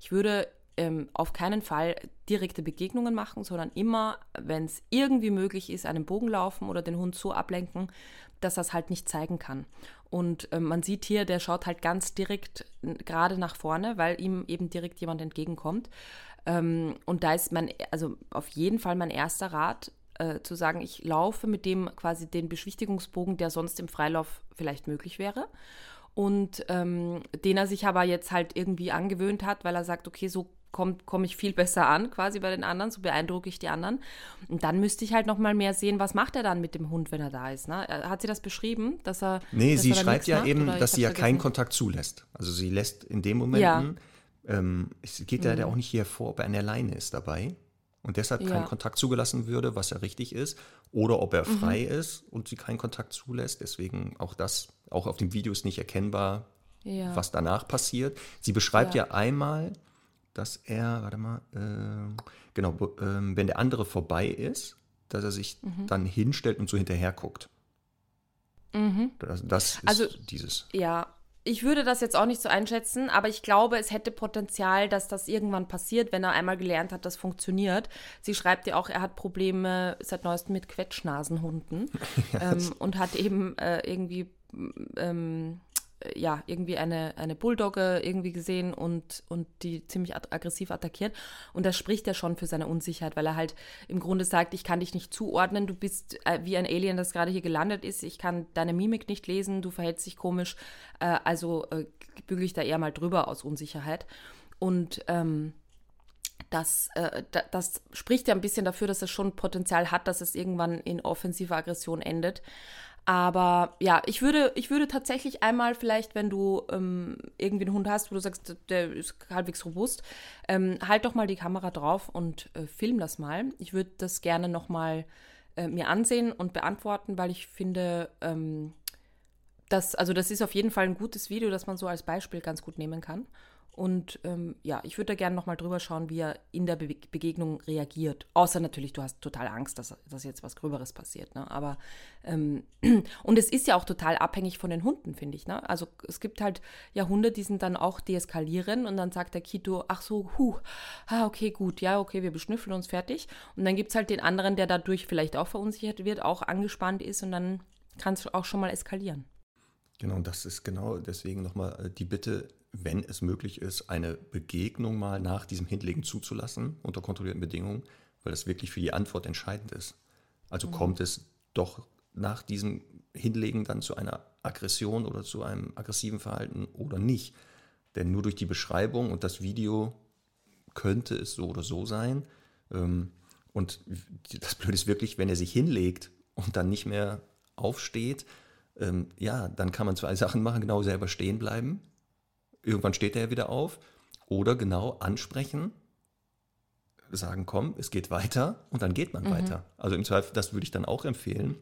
Ich würde ähm, auf keinen Fall direkte Begegnungen machen, sondern immer, wenn es irgendwie möglich ist, einen Bogen laufen oder den Hund so ablenken, dass er es halt nicht zeigen kann. Und ähm, man sieht hier, der schaut halt ganz direkt gerade nach vorne, weil ihm eben direkt jemand entgegenkommt. Ähm, und da ist mein, also auf jeden Fall mein erster Rat, äh, zu sagen, ich laufe mit dem quasi den Beschwichtigungsbogen, der sonst im Freilauf vielleicht möglich wäre. Und ähm, den er sich aber jetzt halt irgendwie angewöhnt hat, weil er sagt, okay, so komme komm ich viel *laughs* besser an, quasi bei den anderen, so beeindrucke ich die anderen. Und dann müsste ich halt noch mal mehr sehen, was macht er dann mit dem Hund, wenn er da ist. Ne? Hat sie das beschrieben, dass er. Nee, dass sie er schreibt ja macht, eben, dass sie ja keinen Kontakt zulässt. Also sie lässt in dem Moment, ja. ähm, es geht mhm. ja auch nicht hier vor, ob er an der Leine ist dabei und deshalb ja. kein Kontakt zugelassen würde, was ja richtig ist, oder ob er mhm. frei mhm. ist und sie keinen Kontakt zulässt. Deswegen auch das, auch auf dem Video ist nicht erkennbar, ja. was danach passiert. Sie beschreibt ja, ja einmal, dass er, warte mal, äh, genau, äh, wenn der andere vorbei ist, dass er sich mhm. dann hinstellt und so hinterher guckt. Mhm. Das, das ist also, dieses. Ja, ich würde das jetzt auch nicht so einschätzen, aber ich glaube, es hätte Potenzial, dass das irgendwann passiert, wenn er einmal gelernt hat, das funktioniert. Sie schreibt ja auch, er hat Probleme seit neuestem mit Quetschnasenhunden *laughs* ähm, und hat eben äh, irgendwie ähm, äh, ja, irgendwie eine, eine Bulldogge irgendwie gesehen und, und die ziemlich aggressiv attackiert. Und das spricht ja schon für seine Unsicherheit, weil er halt im Grunde sagt, ich kann dich nicht zuordnen, du bist äh, wie ein Alien, das gerade hier gelandet ist, ich kann deine Mimik nicht lesen, du verhältst dich komisch, äh, also äh, bügel ich da eher mal drüber aus Unsicherheit. Und ähm, das, äh, das spricht ja ein bisschen dafür, dass es schon Potenzial hat, dass es irgendwann in offensiver Aggression endet. Aber ja, ich würde, ich würde tatsächlich einmal vielleicht, wenn du ähm, irgendwie einen Hund hast, wo du sagst, der ist halbwegs robust, ähm, halt doch mal die Kamera drauf und äh, film das mal. Ich würde das gerne nochmal äh, mir ansehen und beantworten, weil ich finde, ähm, das, also das ist auf jeden Fall ein gutes Video, das man so als Beispiel ganz gut nehmen kann. Und ähm, ja, ich würde da gerne nochmal drüber schauen, wie er in der Be Begegnung reagiert. Außer natürlich, du hast total Angst, dass, dass jetzt was Gröberes passiert. Ne? Aber ähm, *clears throat* und es ist ja auch total abhängig von den Hunden, finde ich. Ne? Also es gibt halt ja Hunde, die sind dann auch deeskalieren und dann sagt der Kito, ach so, huh, ah, okay, gut, ja, okay, wir beschnüffeln uns fertig. Und dann gibt es halt den anderen, der dadurch vielleicht auch verunsichert wird, auch angespannt ist und dann kann es auch schon mal eskalieren. Genau, das ist genau deswegen nochmal äh, die Bitte, wenn es möglich ist, eine Begegnung mal nach diesem Hinlegen zuzulassen, unter kontrollierten Bedingungen, weil das wirklich für die Antwort entscheidend ist. Also mhm. kommt es doch nach diesem Hinlegen dann zu einer Aggression oder zu einem aggressiven Verhalten oder nicht. Denn nur durch die Beschreibung und das Video könnte es so oder so sein. Ähm, und das Blöde ist wirklich, wenn er sich hinlegt und dann nicht mehr aufsteht, ähm, ja, dann kann man zwei Sachen machen, genau selber stehen bleiben. Irgendwann steht er wieder auf. Oder genau ansprechen, sagen, komm, es geht weiter und dann geht man mhm. weiter. Also im Zweifel, das würde ich dann auch empfehlen,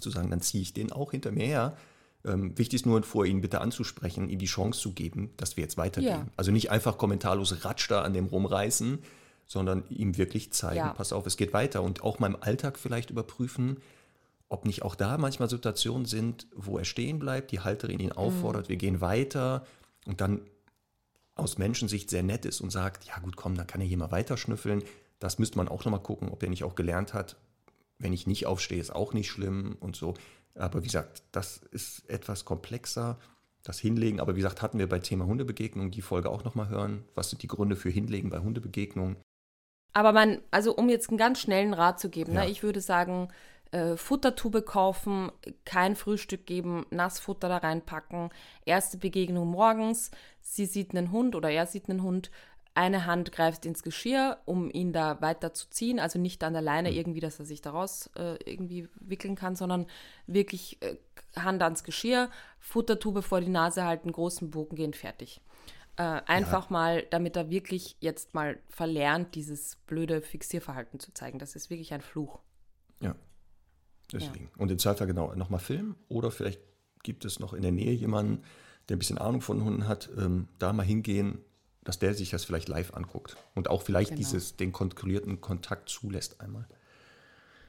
zu sagen, dann ziehe ich den auch hinter mir her. Ähm, wichtig ist nur, vor ihn bitte anzusprechen, ihm die Chance zu geben, dass wir jetzt weitergehen. Ja. Also nicht einfach kommentarlos Ratsch da an dem rumreißen, sondern ihm wirklich zeigen, ja. pass auf, es geht weiter. Und auch mal im Alltag vielleicht überprüfen, ob nicht auch da manchmal Situationen sind, wo er stehen bleibt, die Halterin ihn auffordert, mhm. wir gehen weiter und dann aus Menschensicht sehr nett ist und sagt, ja gut, komm, dann kann er hier mal weiterschnüffeln. Das müsste man auch nochmal gucken, ob er nicht auch gelernt hat, wenn ich nicht aufstehe, ist auch nicht schlimm und so. Aber wie gesagt, das ist etwas komplexer, das Hinlegen. Aber wie gesagt, hatten wir bei Thema Hundebegegnung die Folge auch nochmal hören. Was sind die Gründe für Hinlegen bei Hundebegegnungen? Aber man, also um jetzt einen ganz schnellen Rat zu geben, ne, ja. ne, ich würde sagen, äh, Futtertube kaufen, kein Frühstück geben, Nassfutter da reinpacken, erste Begegnung morgens, sie sieht einen Hund oder er sieht einen Hund, eine Hand greift ins Geschirr, um ihn da weiter zu ziehen, also nicht an der Leine mhm. irgendwie, dass er sich daraus äh, irgendwie wickeln kann, sondern wirklich äh, Hand ans Geschirr, Futtertube vor die Nase halten, großen Bogen gehen, fertig. Äh, einfach ja. mal, damit er wirklich jetzt mal verlernt, dieses blöde Fixierverhalten zu zeigen. Das ist wirklich ein Fluch. Ja. Deswegen. Ja. Und in Zweifel genau nochmal filmen oder vielleicht gibt es noch in der Nähe jemanden, der ein bisschen Ahnung von Hunden hat, ähm, da mal hingehen, dass der sich das vielleicht live anguckt und auch vielleicht genau. dieses, den kontrollierten Kontakt zulässt einmal.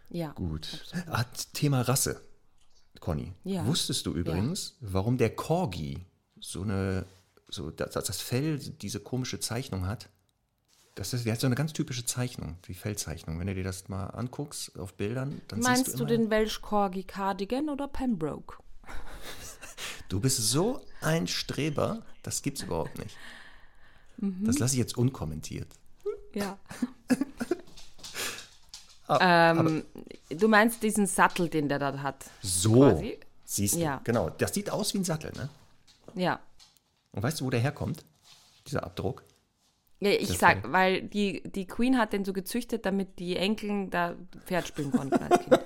Ja. Gut. Ah, Thema Rasse, Conny. Ja. Wusstest du übrigens, ja. warum der Corgi so eine, so das, das Fell, diese komische Zeichnung hat? Das ist, der hat so eine ganz typische Zeichnung, die Fellzeichnung. Wenn du dir das mal anguckst auf Bildern, dann Meinst siehst du, du den Welsh Corgi Cardigan oder Pembroke? *laughs* du bist so ein Streber, das gibt's überhaupt nicht. Mhm. Das lasse ich jetzt unkommentiert. Ja. *laughs* Ah, ähm, du meinst diesen Sattel, den der da hat? So. Quasi? Siehst du, ja. genau. Das sieht aus wie ein Sattel, ne? Ja. Und weißt du, wo der herkommt? Dieser Abdruck? Ja, ich das sag, weil die, die Queen hat den so gezüchtet, damit die Enkeln da Pferd spielen konnten als Kind.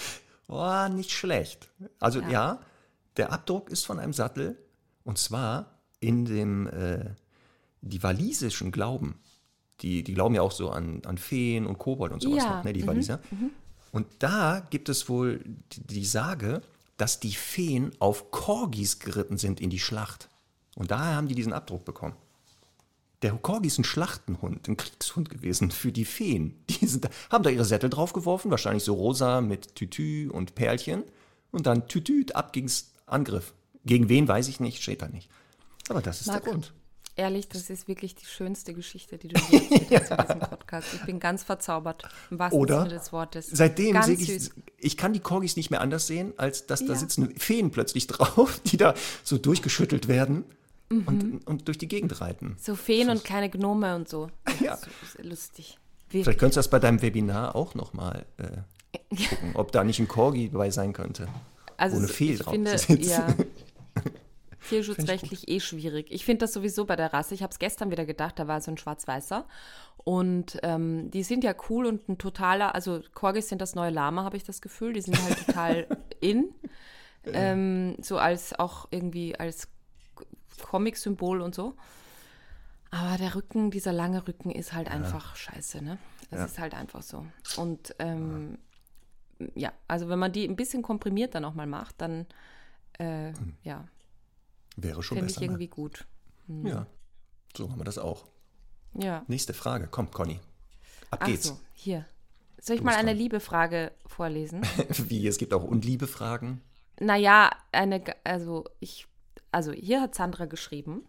*laughs* oh, nicht schlecht. Also ja. ja. der Abdruck ist von einem Sattel und zwar in dem äh, die walisischen Glauben, die, die glauben ja auch so an, an Feen und Kobold und sowas ja. noch, ne, die mhm. Waliser. Mhm. Und da gibt es wohl die, die Sage, dass die Feen auf Korgis geritten sind in die Schlacht. Und daher haben die diesen Abdruck bekommen. Der Corgi ist ein Schlachtenhund, ein Kriegshund gewesen für die Feen. Die sind, haben da ihre Sättel draufgeworfen, wahrscheinlich so rosa mit Tütü und Perlchen. Und dann Tütü, ab ging's Angriff. Gegen wen weiß ich nicht, steht da nicht. Aber das ist Marc, der Grund. Ehrlich, das ist wirklich die schönste Geschichte, die du je hast in diesem *laughs* Podcast. Ich bin ganz verzaubert, im wahrsten Oder Sinne des Wortes. Seitdem sehe ich, ich kann die Corgis nicht mehr anders sehen, als dass ja. da sitzen Feen plötzlich drauf, *laughs* die da so durchgeschüttelt werden mhm. und, und durch die Gegend reiten. So Feen und kleine Gnome und so. *laughs* Ja. So lustig. Wirklich. Vielleicht könntest du das bei deinem Webinar auch nochmal äh, gucken, ob da nicht ein Corgi dabei sein könnte. Also ohne Fee drauf finde, zu sitzen. Ja, *laughs* tierschutzrechtlich eh schwierig. Ich finde das sowieso bei der Rasse. Ich habe es gestern wieder gedacht, da war so ein Schwarz-Weißer. Und ähm, die sind ja cool und ein totaler, also Corgis sind das neue Lama, habe ich das Gefühl. Die sind halt total *laughs* in. Ähm, so als auch irgendwie als Comic-Symbol und so. Aber der Rücken, dieser lange Rücken ist halt ja. einfach scheiße, ne? Das ja. ist halt einfach so. Und ähm, ja. ja. also wenn man die ein bisschen komprimierter nochmal macht, dann äh, hm. ja, Wäre schon Finde ich ne? irgendwie gut. Mhm. Ja, so haben wir das auch. Ja. Nächste Frage. Komm, Conny. Ab Ach geht's. So, hier. Soll ich mal eine Liebe-Frage vorlesen? *laughs* Wie? Es gibt auch Unliebe-Fragen? Naja, eine, also ich, also hier hat Sandra geschrieben.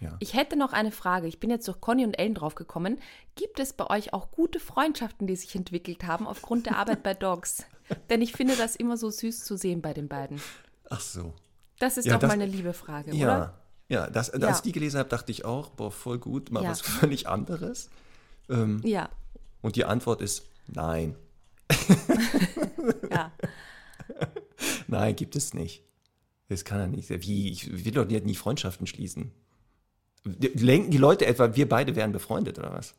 Ja. Ich hätte noch eine Frage. Ich bin jetzt durch Conny und Ellen draufgekommen. Gibt es bei euch auch gute Freundschaften, die sich entwickelt haben aufgrund der Arbeit bei Dogs? *laughs* Denn ich finde das immer so süß zu sehen bei den beiden. Ach so. Das ist ja, doch das, mal eine liebe Frage, ja, oder? Ja, das, als ich die gelesen habe, dachte ich auch, boah, voll gut, mal ja. was *laughs* völlig anderes. Ähm, ja. Und die Antwort ist nein. *laughs* ja. Nein, gibt es nicht. Das kann er nicht. Wie, ich will doch nicht Freundschaften schließen. Lenken die Leute etwa, wir beide wären befreundet oder was?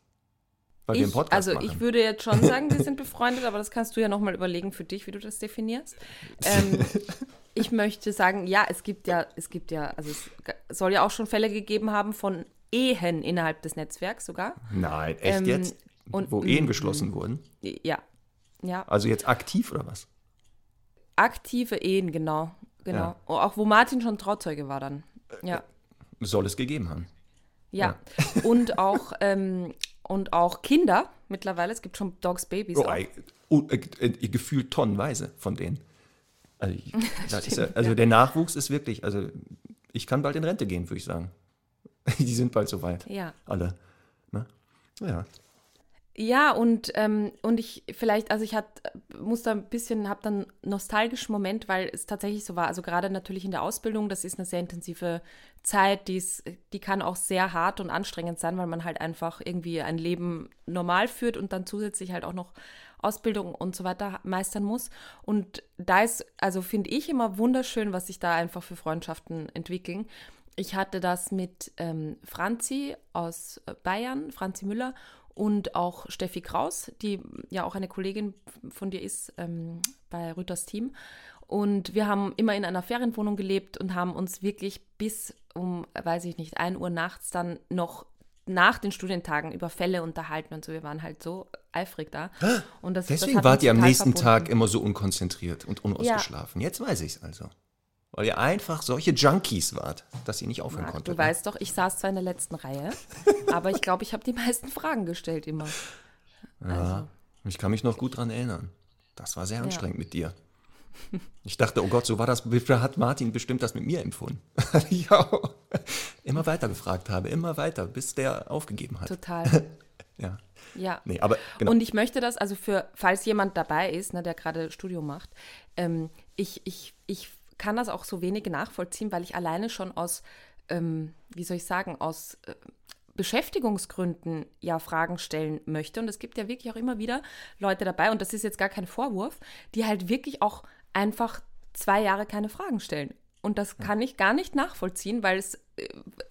weil wir einen Ich, Podcast also machen. ich würde jetzt schon sagen, wir sind befreundet, aber das kannst du ja nochmal überlegen für dich, wie du das definierst. Ähm, *laughs* ich möchte sagen, ja, es gibt ja, es gibt ja, also es soll ja auch schon Fälle gegeben haben von Ehen innerhalb des Netzwerks sogar. Nein, echt Ähm, jetzt? und- Wo Ehen geschlossen wurden? Ja, ja, Also jetzt aktiv oder was? aktive Ehen, genau, genau. Ja. Auch wo Martin schon Trauzeuge war dann. Ja, Soll es gegeben haben. ja. Und auch ähm, und auch Kinder mittlerweile. Es gibt schon Dogs Babys. Oh, ey, oh, äh, äh, gefühlt tonnenweise von denen. Also, ich, *laughs* ist ja, Stimmt, also ja. der Nachwuchs ist wirklich, also ich kann bald in Rente gehen, würde ich sagen. *laughs* Die sind bald soweit. Ja. Alle. Ne? Ja. Ja, und, ähm, und ich vielleicht, also ich hat, muss da ein bisschen, habe dann einen nostalgischen Moment, weil es tatsächlich so war. Also gerade natürlich in der Ausbildung, das ist eine sehr intensive Zeit, die, ist, die kann auch sehr hart und anstrengend sein, weil man halt einfach irgendwie ein Leben normal führt und dann zusätzlich halt auch noch Ausbildung und so weiter meistern muss. Und da ist, also finde ich immer wunderschön, was sich da einfach für Freundschaften entwickeln. Ich hatte das mit ähm, Franzi aus Bayern, Franzi Müller und auch Steffi Kraus, die ja auch eine Kollegin von dir ist ähm, bei Rüters Team. Und wir haben immer in einer Ferienwohnung gelebt und haben uns wirklich bis um, weiß ich nicht, 1 Uhr nachts dann noch nach den Studientagen über Fälle unterhalten und so. Wir waren halt so eifrig da. Und das, das Deswegen hat wart ihr am nächsten verbunden. Tag immer so unkonzentriert und unausgeschlafen. Jetzt weiß ich es also. Weil ihr einfach solche Junkies wart, dass ihr nicht aufhören Marc, konntet. du weißt doch, ich saß zwar in der letzten Reihe, *laughs* aber ich glaube, ich habe die meisten Fragen gestellt immer. Ja, ich kann mich noch gut dran erinnern. Das war sehr anstrengend mit dir. Ich dachte, oh Gott, so war das, wie hat Martin bestimmt das mit mir empfunden? *laughs* ja, immer weiter gefragt habe, immer weiter, bis der aufgegeben hat. Total. *laughs* Ja, Ja. nee, aber genau. Und ich möchte das, also für, falls jemand dabei ist, ne, der gerade Studium macht, ähm, ich, ich, ich kann das auch so wenig nachvollziehen, weil ich alleine schon aus, ähm, wie soll ich sagen, aus äh, Beschäftigungsgründen ja Fragen stellen möchte. Und es gibt ja wirklich auch immer wieder Leute dabei, und das ist jetzt gar kein Vorwurf, die halt wirklich auch einfach zwei Jahre keine Fragen stellen. Und das kann ich gar nicht nachvollziehen, weil es, äh,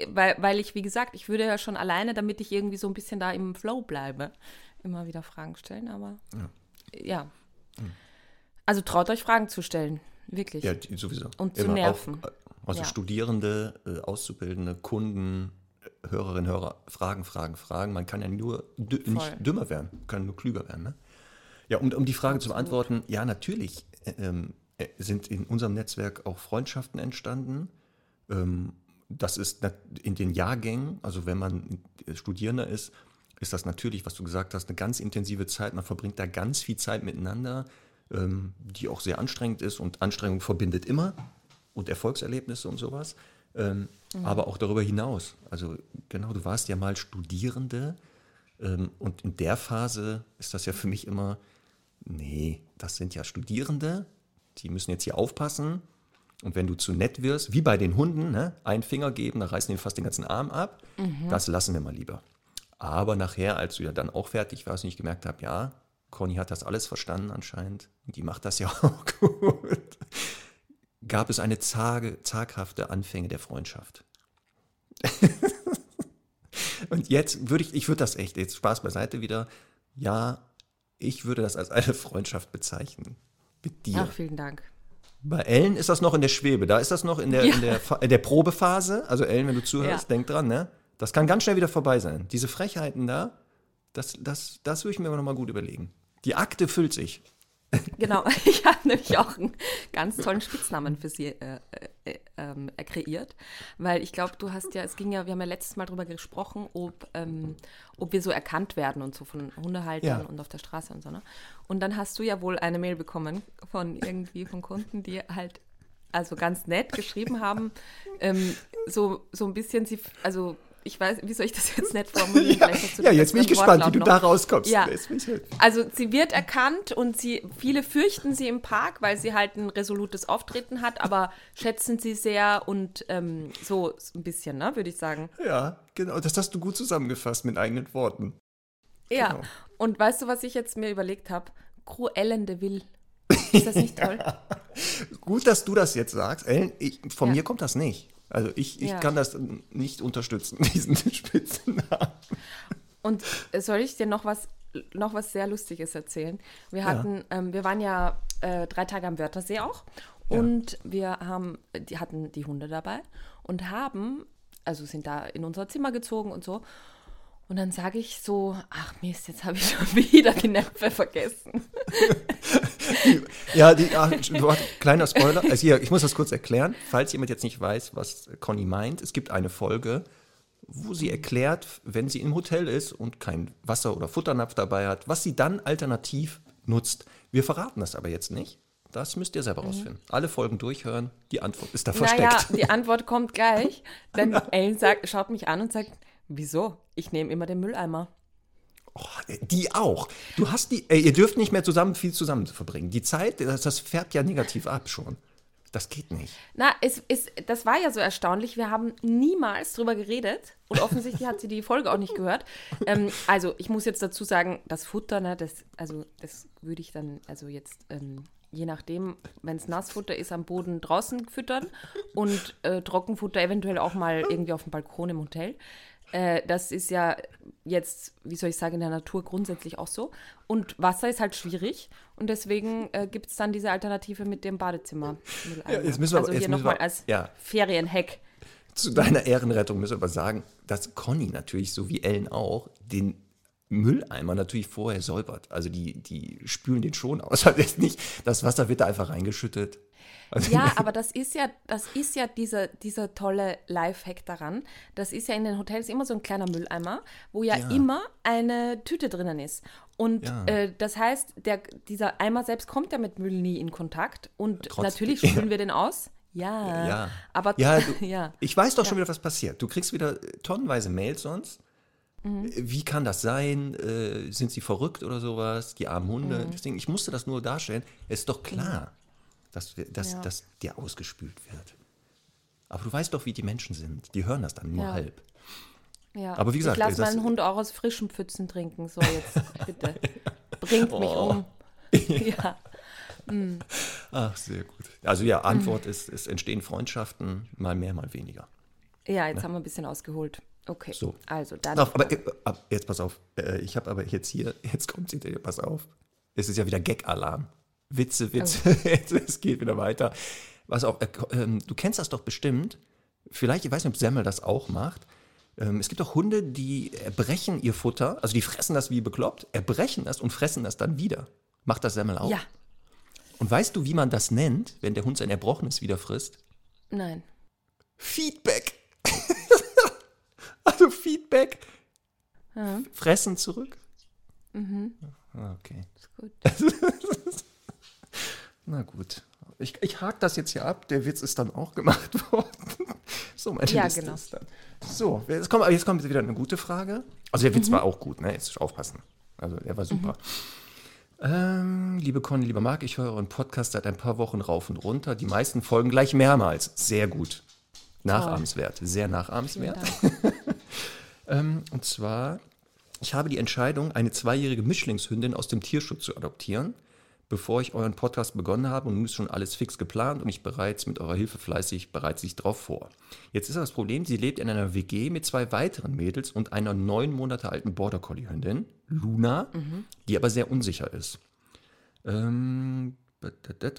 weil, weil ich, wie gesagt, ich würde ja schon alleine, damit ich irgendwie so ein bisschen da im Flow bleibe, immer wieder Fragen stellen, aber ja. Also traut euch Fragen zu stellen, wirklich. ja, sowieso. Und zu Immer nerven. Auch, also Ja. Studierende, äh, Auszubildende, Kunden, äh, Hörerinnen, Hörer, Fragen, Fragen, Fragen. Man kann ja nur nicht dümmer werden, kann nur klüger werden. Ne? Ja, um, um die Frage zu beantworten, ja, natürlich äh, ähm, äh, sind in unserem Netzwerk auch Freundschaften entstanden. Ähm, das ist in den Jahrgängen, also wenn man äh, Studierender ist, ist das natürlich, was du gesagt hast, eine ganz intensive Zeit. Man verbringt da ganz viel Zeit miteinander, ähm, die auch sehr anstrengend ist und Anstrengung verbindet immer und Erfolgserlebnisse und sowas. Ähm, Aber auch darüber hinaus. Also genau, du warst ja mal Studierende ähm, und in der Phase ist das ja für mich immer, nee, das sind ja Studierende, die müssen jetzt hier aufpassen. Und wenn du zu nett wirst, wie bei den Hunden, ne, einen Finger geben, dann reißen die fast den ganzen Arm ab, das lassen wir mal lieber. Aber nachher, als du ja dann auch fertig warst und ich gemerkt habe, ja, Conny hat das alles verstanden anscheinend, und die macht das ja *laughs* auch gut, gab es eine zage, zaghafte Anfänge der Freundschaft. *laughs* und jetzt würde ich, ich würde das echt, jetzt Spaß beiseite wieder, ja, ich würde das als eine Freundschaft bezeichnen. Mit dir. Ach, vielen Dank. Bei Ellen ist das noch in der Schwebe. Da ist das noch in der, Ja. in der, in der Probephase. Also Ellen, wenn du zuhörst, Ja. denk dran, ne? Das kann ganz schnell wieder vorbei sein. Diese Frechheiten da, das, das, das würde ich mir aber nochmal gut überlegen. Die Akte füllt sich. Genau, *laughs* ich habe nämlich auch einen ganz tollen Spitznamen für sie äh, äh, ähm, äh, kreiert, weil ich glaube, du hast ja, es ging ja, wir haben ja letztes Mal darüber gesprochen, ob, ähm, ob wir so erkannt werden und so von Hundehaltern Ja. und auf der Straße und so. Ne? Und dann hast du ja wohl eine Mail bekommen von irgendwie von Kunden, die halt also ganz nett geschrieben haben, ähm, so, so ein bisschen sie, also ich weiß, wie soll ich das jetzt nett *laughs* formulieren? Ja, das jetzt bin ich gespannt, wie Wortlaut du noch. da rauskommst. Ja. Halt- Also sie wird erkannt und sie, viele fürchten sie im Park, weil sie halt ein resolutes Auftreten hat, aber schätzen sie sehr und ähm, so ein bisschen, ne, würde ich sagen. Ja, genau. Das hast du gut zusammengefasst mit eigenen Worten. Ja. Genau. Und weißt du, was ich jetzt mir überlegt habe? Cruellen de Ville. *laughs* Ist das nicht toll? Gut, dass du das jetzt sagst. Ellen, ich, von Ja. mir kommt das nicht. Also ich, ich Ja. kann das nicht unterstützen, *laughs* diesen Spitzennamen. Und soll ich dir noch was, noch was sehr Lustiges erzählen? Wir hatten, ja. ähm, wir waren ja äh, drei Tage am Wörthersee auch und ja. wir haben, die hatten die Hunde dabei und haben, also sind da in unser Zimmer gezogen und so. Und dann sage ich so, ach Mist, jetzt habe ich schon *laughs* wieder die Näpfe vergessen. *laughs* ja, die, ach, kleiner Spoiler. Also hier, ich muss das kurz erklären, falls jemand jetzt nicht weiß, was Conny meint. Es gibt eine Folge, wo sie erklärt, wenn sie im Hotel ist und kein Wasser- oder Futternapf dabei hat, was sie dann alternativ nutzt. Wir verraten das aber jetzt nicht. Das müsst ihr selber mhm. rausfinden. Alle Folgen durchhören. Die Antwort ist da versteckt. Naja, die Antwort kommt gleich. Denn *laughs* Ellen sagt, schaut mich an und sagt, wieso? Ich nehme immer den Mülleimer. Oh, die auch. Du hast die, ey, ihr dürft nicht mehr zusammen viel zusammen verbringen. Die Zeit, das, das färbt ja negativ ab schon. Das geht nicht. Na, es ist, das war ja so erstaunlich. Wir haben niemals drüber geredet und offensichtlich hat sie die Folge auch nicht gehört. Ähm, also, ich muss jetzt dazu sagen, das Futter, ne, das, also, das würde ich dann, also jetzt, ähm, je nachdem, wenn es Nassfutter ist, am Boden draußen füttern und äh, Trockenfutter eventuell auch mal irgendwie auf dem Balkon im Hotel. Äh, das ist ja jetzt, wie soll ich sagen, in der Natur grundsätzlich auch so. Und Wasser ist halt schwierig und deswegen äh, gibt es dann diese Alternative mit dem Badezimmer. Ja, jetzt müssen wir, also hier nochmal als ja. Ferienhack. Zu deiner Ehrenrettung müssen wir aber sagen, dass Conny natürlich, so wie Ellen auch, den Mülleimer natürlich vorher säubert. Also die, die spülen den schon aus. *laughs* Also nicht, das Wasser wird da einfach reingeschüttet. Also ja, aber das ist ja, das ist ja dieser, dieser tolle Lifehack daran. Das ist ja in den Hotels immer so ein kleiner Mülleimer, wo ja, ja. immer eine Tüte drinnen ist. Und ja. äh, das heißt, der, dieser Eimer selbst kommt ja mit Müll nie in Kontakt. Und Trotzdem, natürlich spülen ja. wir den aus. Ja, ja. aber ja, du, *laughs* ja. ich weiß doch schon wieder, was passiert. Du kriegst wieder tonnenweise Mails sonst. Mhm. Wie kann das sein? Äh, sind sie verrückt oder sowas? Die armen Hunde. Mhm. Deswegen, ich musste das nur darstellen. Es ist doch klar dass, wir, dass, ja. dass der ausgespült wird. Aber du weißt doch, wie die Menschen sind. Die hören das dann nur ja. halb. Ja. Aber wie gesagt, ich lasse meinen Hund auch aus frischen Pfützen trinken. So, jetzt *laughs* bitte. Bringt mich oh. um. *laughs* ja. Mm. Ach, sehr gut. Also ja, Antwort mm. ist, es entstehen Freundschaften, mal mehr, mal weniger. Ja, jetzt ne? haben wir ein bisschen ausgeholt. Okay, so. also dann. Ach, aber äh, jetzt pass auf, äh, ich habe aber jetzt hier, jetzt kommt sie, pass auf. Es ist ja wieder Gag-Alarm. Witze, Witze. Oh. *laughs* es geht wieder weiter. Was auch, äh, äh, du kennst das doch bestimmt. Vielleicht, ich weiß nicht, ob Semmel das auch macht. Ähm, es gibt auch Hunde, die erbrechen ihr Futter, also die fressen das wie bekloppt, erbrechen das und fressen das dann wieder. Macht das Semmel auch? Ja. Und weißt du, wie man das nennt, wenn der Hund sein Erbrochenes wieder frisst? Nein. Feedback. *laughs* also Feedback. Ja. Fressen zurück. Mhm. Ah, okay. Ist gut. *laughs* Na gut. Ich, ich hake das jetzt hier ab. Der Witz ist dann auch gemacht *laughs* worden. so, meine ja, Liste genau. ist dann. So, jetzt kommt, jetzt kommt wieder eine gute Frage. Also der Witz mhm. war auch gut, ne? Jetzt aufpassen. Also er war super. Mhm. Ähm, liebe Conny, lieber Marc, ich höre euren Podcast seit ein paar Wochen rauf und runter. Die meisten Folgen gleich mehrmals. Sehr gut. Nachahmenswert. Sehr nachahmenswert. *laughs* ähm, und zwar, ich habe die Entscheidung, eine zweijährige Mischlingshündin aus dem Tierschutz zu adoptieren bevor ich euren Podcast begonnen habe und nun ist schon alles fix geplant und ich bereits mit eurer Hilfe fleißig bereite sich drauf vor. Jetzt ist das Problem, sie lebt in einer WG mit zwei weiteren Mädels und einer neun Monate alten Border Collie Hündin, Luna, mhm. die aber sehr unsicher ist. Ähm,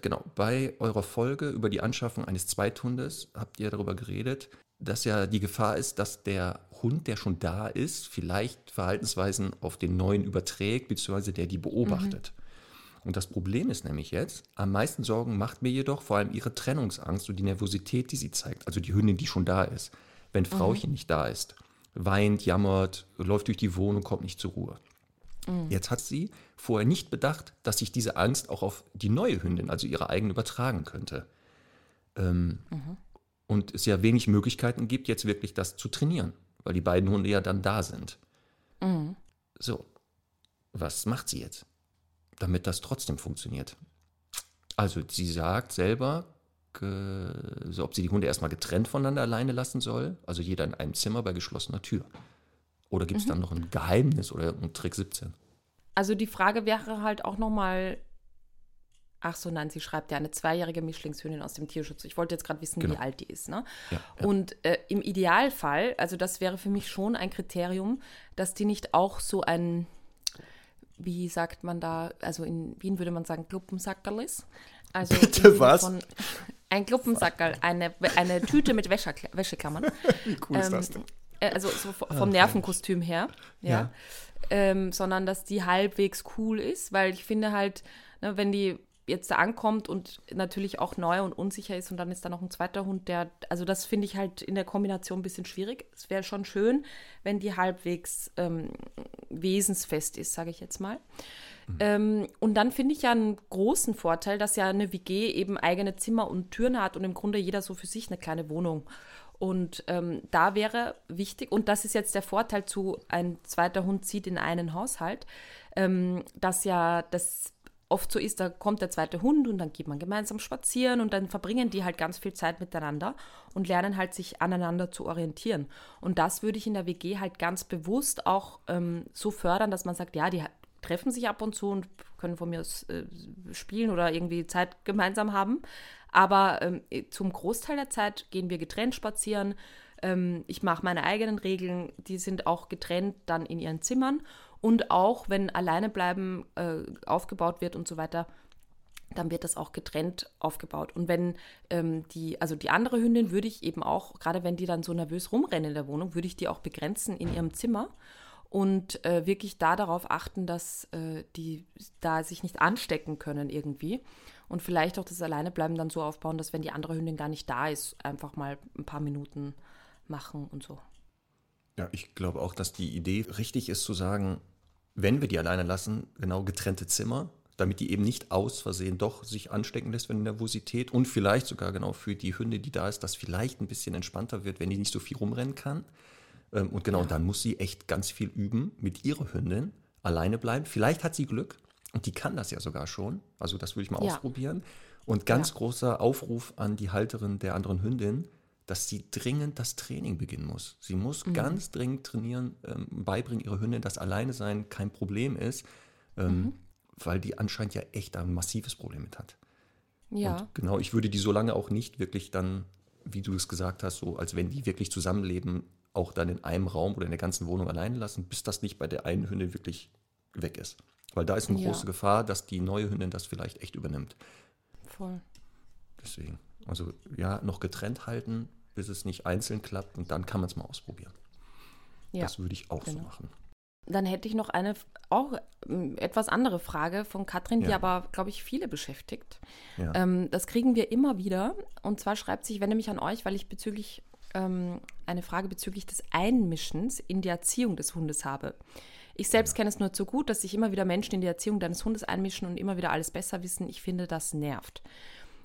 genau, bei eurer Folge über die Anschaffung eines Zweithundes habt ihr darüber geredet, dass ja die Gefahr ist, dass der Hund, der schon da ist, vielleicht Verhaltensweisen auf den neuen überträgt, beziehungsweise der die beobachtet. Mhm. Und das Problem ist nämlich jetzt, am meisten Sorgen macht mir jedoch vor allem ihre Trennungsangst und die Nervosität, die sie zeigt. Also die Hündin, die schon da ist. Wenn Frauchen mhm. nicht da ist. Weint, jammert, läuft durch die Wohnung, kommt nicht zur Ruhe. Mhm. Jetzt hat sie vorher nicht bedacht, dass sich diese Angst auch auf die neue Hündin, also ihre eigene, übertragen könnte. Ähm, mhm. Und es ja wenig Möglichkeiten gibt, jetzt wirklich das zu trainieren, weil die beiden Hunde ja dann da sind. Mhm. So, was macht sie jetzt? Damit das trotzdem funktioniert. Also sie sagt selber, so, ob sie die Hunde erstmal getrennt voneinander alleine lassen soll, also jeder in einem Zimmer bei geschlossener Tür. Oder gibt es mhm. dann noch ein Geheimnis oder einen Trick 17? Also die Frage wäre halt auch nochmal, Ach so, nein, sie schreibt ja eine zweijährige Mischlingshündin aus dem Tierschutz. Ich wollte jetzt gerade wissen, Genau. wie alt die ist. Ne? Ja, ja. Und äh, im Idealfall, also das wäre für mich schon ein Kriterium, dass die nicht auch so ein, wie sagt man da, also in Wien würde man sagen, Kluppensackerl ist. Also Bitte was? Von, ein Kluppensackerl, eine, eine Tüte mit Wäschekla Wäscheklammern. *laughs* Wie cool ist Ähm, das denn? äh, also so v- vom Nervenkostüm her, ja. Ja. Ähm, sondern dass die halbwegs cool ist, weil ich finde halt, ne, wenn die jetzt da ankommt und natürlich auch neu und unsicher ist und dann ist da noch ein zweiter Hund, der, also das finde ich halt in der Kombination ein bisschen schwierig. Es wäre schon schön, wenn die halbwegs ähm, wesensfest ist, sage ich jetzt mal. Ähm, und dann finde ich ja einen großen Vorteil, dass ja eine WG eben eigene Zimmer und Türen hat und im Grunde jeder so für sich eine kleine Wohnung. Und ähm, da wäre wichtig, und das ist jetzt der Vorteil zu, ein zweiter Hund zieht in einen Haushalt, ähm, dass ja das oft so ist, da kommt der zweite Hund und dann geht man gemeinsam spazieren und dann verbringen die halt ganz viel Zeit miteinander und lernen halt sich aneinander zu orientieren. Und das würde ich in der WG halt ganz bewusst auch ähm, so fördern, dass man sagt, ja, die treffen sich ab und zu und können von mir aus äh, spielen oder irgendwie Zeit gemeinsam haben. Aber ähm, zum Großteil der Zeit gehen wir getrennt spazieren. Ähm, ich mache meine eigenen Regeln, die sind auch getrennt dann in ihren Zimmern. Und auch wenn alleine bleiben äh, aufgebaut wird und so weiter, dann wird das auch getrennt aufgebaut. Und wenn ähm, die, also die andere Hündin würde ich eben auch, gerade wenn die dann so nervös rumrennen in der Wohnung, würde ich die auch begrenzen in ihrem Zimmer und äh, wirklich da darauf achten, dass äh, die da sich nicht anstecken können irgendwie. Und vielleicht auch das Alleinebleiben dann so aufbauen, dass wenn die andere Hündin gar nicht da ist, einfach mal ein paar Minuten machen und so. Ja, ich glaube auch, dass die Idee richtig ist zu sagen, wenn wir die alleine lassen, genau getrennte Zimmer, damit die eben nicht aus Versehen doch sich anstecken lässt, wenn Nervosität und vielleicht sogar genau für die Hündin, die da ist, das vielleicht ein bisschen entspannter wird, wenn die nicht so viel rumrennen kann. Ähm, Und genau, dann muss sie echt ganz viel üben mit ihrer Hündin, alleine bleiben. Vielleicht hat sie Glück und die kann das ja sogar schon. Also das würde ich mal Ja. ausprobieren. Und ganz Ja. großer Aufruf an die Halterin der anderen Hündin, dass sie dringend das Training beginnen muss. Sie muss Mhm. ganz dringend trainieren, ähm, beibringen ihrer Hündin, dass alleine sein kein Problem ist, ähm, Mhm. weil die anscheinend ja echt ein massives Problem mit hat. Ja. Und genau, ich würde die so lange auch nicht wirklich dann, wie du es gesagt hast, so als wenn die wirklich zusammenleben, auch dann in einem Raum oder in der ganzen Wohnung alleine lassen, bis das nicht bei der einen Hündin wirklich weg ist. Weil da ist eine Ja. große Gefahr, dass die neue Hündin das vielleicht echt übernimmt. Voll. Deswegen, also ja, noch getrennt halten, bis es nicht einzeln klappt und dann kann man es mal ausprobieren. Ja. Das würde ich auch so genau. machen. Dann hätte ich noch eine auch ähm, etwas andere Frage von Katrin, die Ja. aber, glaube ich, viele beschäftigt. Ja. Ähm, das kriegen wir immer wieder. Und zwar schreibt sie, ich wende mich an euch, weil ich bezüglich ähm, eine Frage bezüglich des Einmischens in die Erziehung des Hundes habe. Ich selbst kenne es nur zu gut, dass sich immer wieder Menschen in die Erziehung deines Hundes einmischen und immer wieder alles besser wissen. Ich finde, das nervt.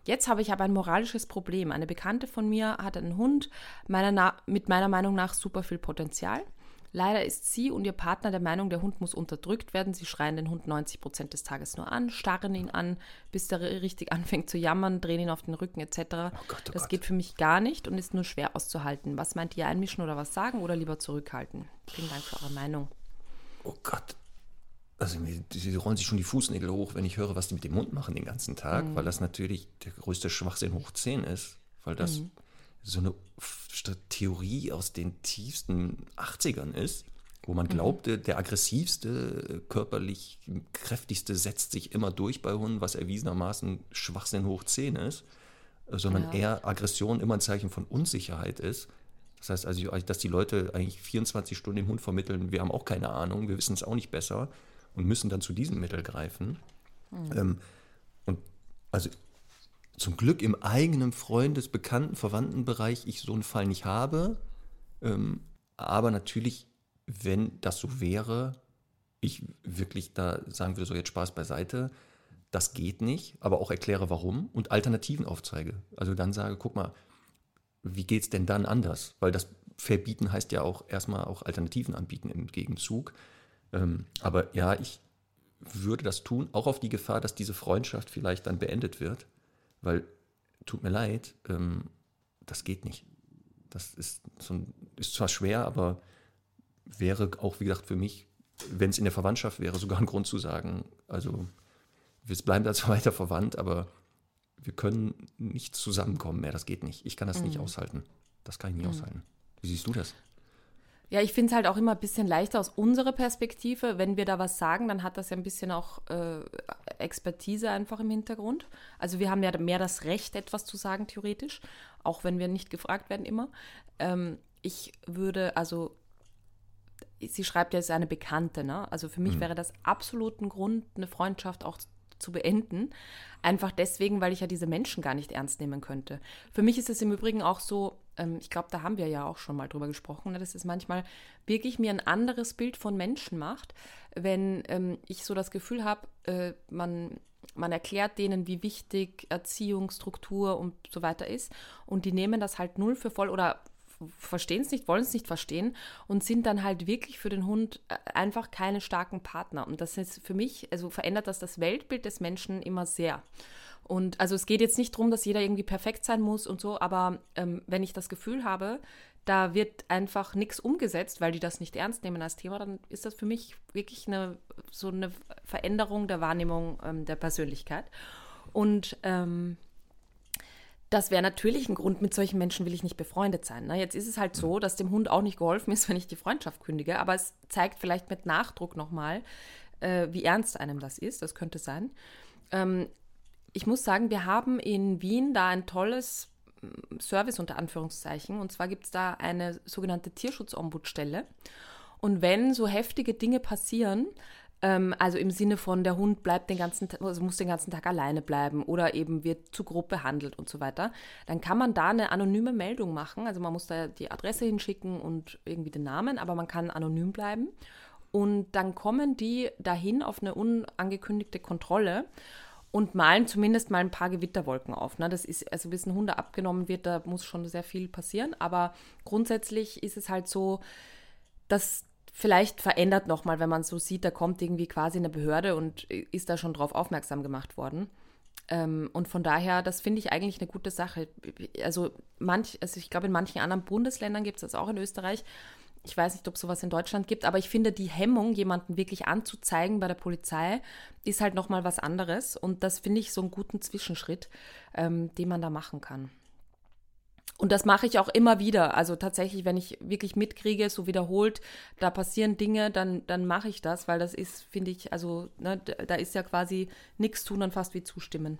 Jetzt habe ich aber ein moralisches Problem. Eine Bekannte von mir hat einen Hund meiner mit meiner Meinung nach super viel Potenzial. Leider ist sie und ihr Partner der Meinung, der Hund muss unterdrückt werden. Sie schreien den Hund 90 Prozent des Tages nur an, starren ihn an, bis der richtig *laughs* anfängt zu jammern, drehen ihn auf den Rücken etc. Gott, oh das Gott. geht für mich gar nicht und ist nur schwer auszuhalten. Was meint ihr, einmischen oder was sagen oder lieber zurückhalten? Vielen Dank für eure Meinung. Oh Gott. Also sie rollen sich schon die Fußnägel hoch, wenn ich höre, was die mit dem Mund machen den ganzen Tag, Mhm. weil das natürlich der größte Schwachsinn hoch 10 ist, weil das Mhm. so eine Theorie aus den tiefsten 80ern ist, wo Mhm. man glaubte, der aggressivste, körperlich kräftigste setzt sich immer durch bei Hunden, was erwiesenermaßen Schwachsinn hoch 10 ist, sondern Ja. eher Aggression immer ein Zeichen von Unsicherheit ist. Das heißt also, dass die Leute eigentlich 24 Stunden dem Hund vermitteln, wir haben auch keine Ahnung, wir wissen es auch nicht besser und müssen dann zu diesem Mittel greifen. Ähm, und also zum Glück im eigenen Freundes-, Bekannten-, Verwandtenbereich ich so einen Fall nicht habe. Ähm, aber natürlich, wenn das so wäre, ich wirklich da sagen würde, so jetzt Spaß beiseite, das geht nicht, aber auch erkläre warum und Alternativen aufzeige. Also dann sage, guck mal, wie geht es denn dann anders? Weil das Verbieten heißt ja auch erstmal auch Alternativen anbieten im Gegenzug. Ähm, aber ja, ich würde das tun, auch auf die Gefahr, dass diese Freundschaft vielleicht dann beendet wird. Weil, tut mir leid, ähm, das geht nicht. Das ist, so ein, ist zwar schwer, aber wäre auch, wie gesagt, für mich, wenn es in der Verwandtschaft wäre, sogar ein Grund zu sagen, also wir bleiben da zwar weiter verwandt, aber wir können nicht zusammenkommen mehr. Das geht nicht. Ich kann das mhm. nicht aushalten. Das kann ich nicht mhm. aushalten. Wie siehst du das? Ja, ich finde es halt auch immer ein bisschen leichter aus unserer Perspektive. Wenn wir da was sagen, dann hat das ja ein bisschen auch äh, Expertise einfach im Hintergrund. Also wir haben ja mehr das Recht, etwas zu sagen, theoretisch, auch wenn wir nicht gefragt werden immer. Ähm, ich würde, also sie schreibt ja, es ist eine Bekannte, ne? Also für mich mhm. wäre das absolut ein Grund, eine Freundschaft auch zu beenden. Einfach deswegen, weil ich ja diese Menschen gar nicht ernst nehmen könnte. Für mich ist es im Übrigen auch so, ähm, ich glaube, da haben wir ja auch schon mal drüber gesprochen, ne, dass es manchmal wirklich mir ein anderes Bild von Menschen macht, wenn ähm, ich so das Gefühl habe, äh, man, man erklärt denen, wie wichtig Erziehung, Struktur und so weiter ist und die nehmen das halt null für voll oder verstehen es nicht, wollen es nicht verstehen und sind dann halt wirklich für den Hund äh, einfach keine starken Partner. Und das ist für mich, also verändert das das Weltbild des Menschen immer sehr. Und also es geht jetzt nicht darum, dass jeder irgendwie perfekt sein muss und so, aber ähm, wenn ich das Gefühl habe, da wird einfach nichts umgesetzt, weil die das nicht ernst nehmen als Thema, dann ist das für mich wirklich eine, so eine Veränderung der Wahrnehmung ähm, der Persönlichkeit. Und ähm, das wäre natürlich ein Grund, mit solchen Menschen will ich nicht befreundet sein. Ne? Jetzt ist es halt so, dass dem Hund auch nicht geholfen ist, *laughs* wenn ich die Freundschaft kündige, aber es zeigt vielleicht mit Nachdruck nochmal, äh, wie ernst einem das ist. Das könnte sein. Ähm, ich muss sagen, wir haben in Wien da ein tolles mm, Service unter Anführungszeichen. Und zwar gibt es da eine sogenannte Tierschutzombudsstelle. Und wenn so heftige Dinge passieren, ähm, also im Sinne von der Hund bleibt den ganzen also muss den ganzen Tag alleine bleiben oder eben wird zu grob behandelt und so weiter, dann kann man da eine anonyme Meldung machen. Also man muss da die Adresse hinschicken und irgendwie den Namen, aber man kann anonym bleiben. Und dann kommen die dahin auf eine unangekündigte Kontrolle und malen zumindest mal ein paar Gewitterwolken auf. Ne? Das ist, also bis ein Hunde abgenommen wird, da muss schon sehr viel passieren. Aber grundsätzlich ist es halt so, dass vielleicht verändert nochmal, wenn man so sieht, da kommt irgendwie quasi eine Behörde und ist da schon drauf aufmerksam gemacht worden. Ähm, und von daher, das finde ich eigentlich eine gute Sache. Also, manch, also ich glaube, in manchen anderen Bundesländern gibt es das auch in Österreich ich weiß nicht, ob es sowas in Deutschland gibt, aber ich finde, die Hemmung, jemanden wirklich anzuzeigen bei der Polizei, ist halt nochmal was anderes. Und das finde ich so einen guten Zwischenschritt, ähm, den man da machen kann. Und das mache ich auch immer wieder. Also tatsächlich, wenn ich wirklich mitkriege, so wiederholt, da passieren Dinge, dann, dann mache ich das, weil das ist, finde ich, also ne, da ist ja quasi nichts tun, dann fast wie zustimmen.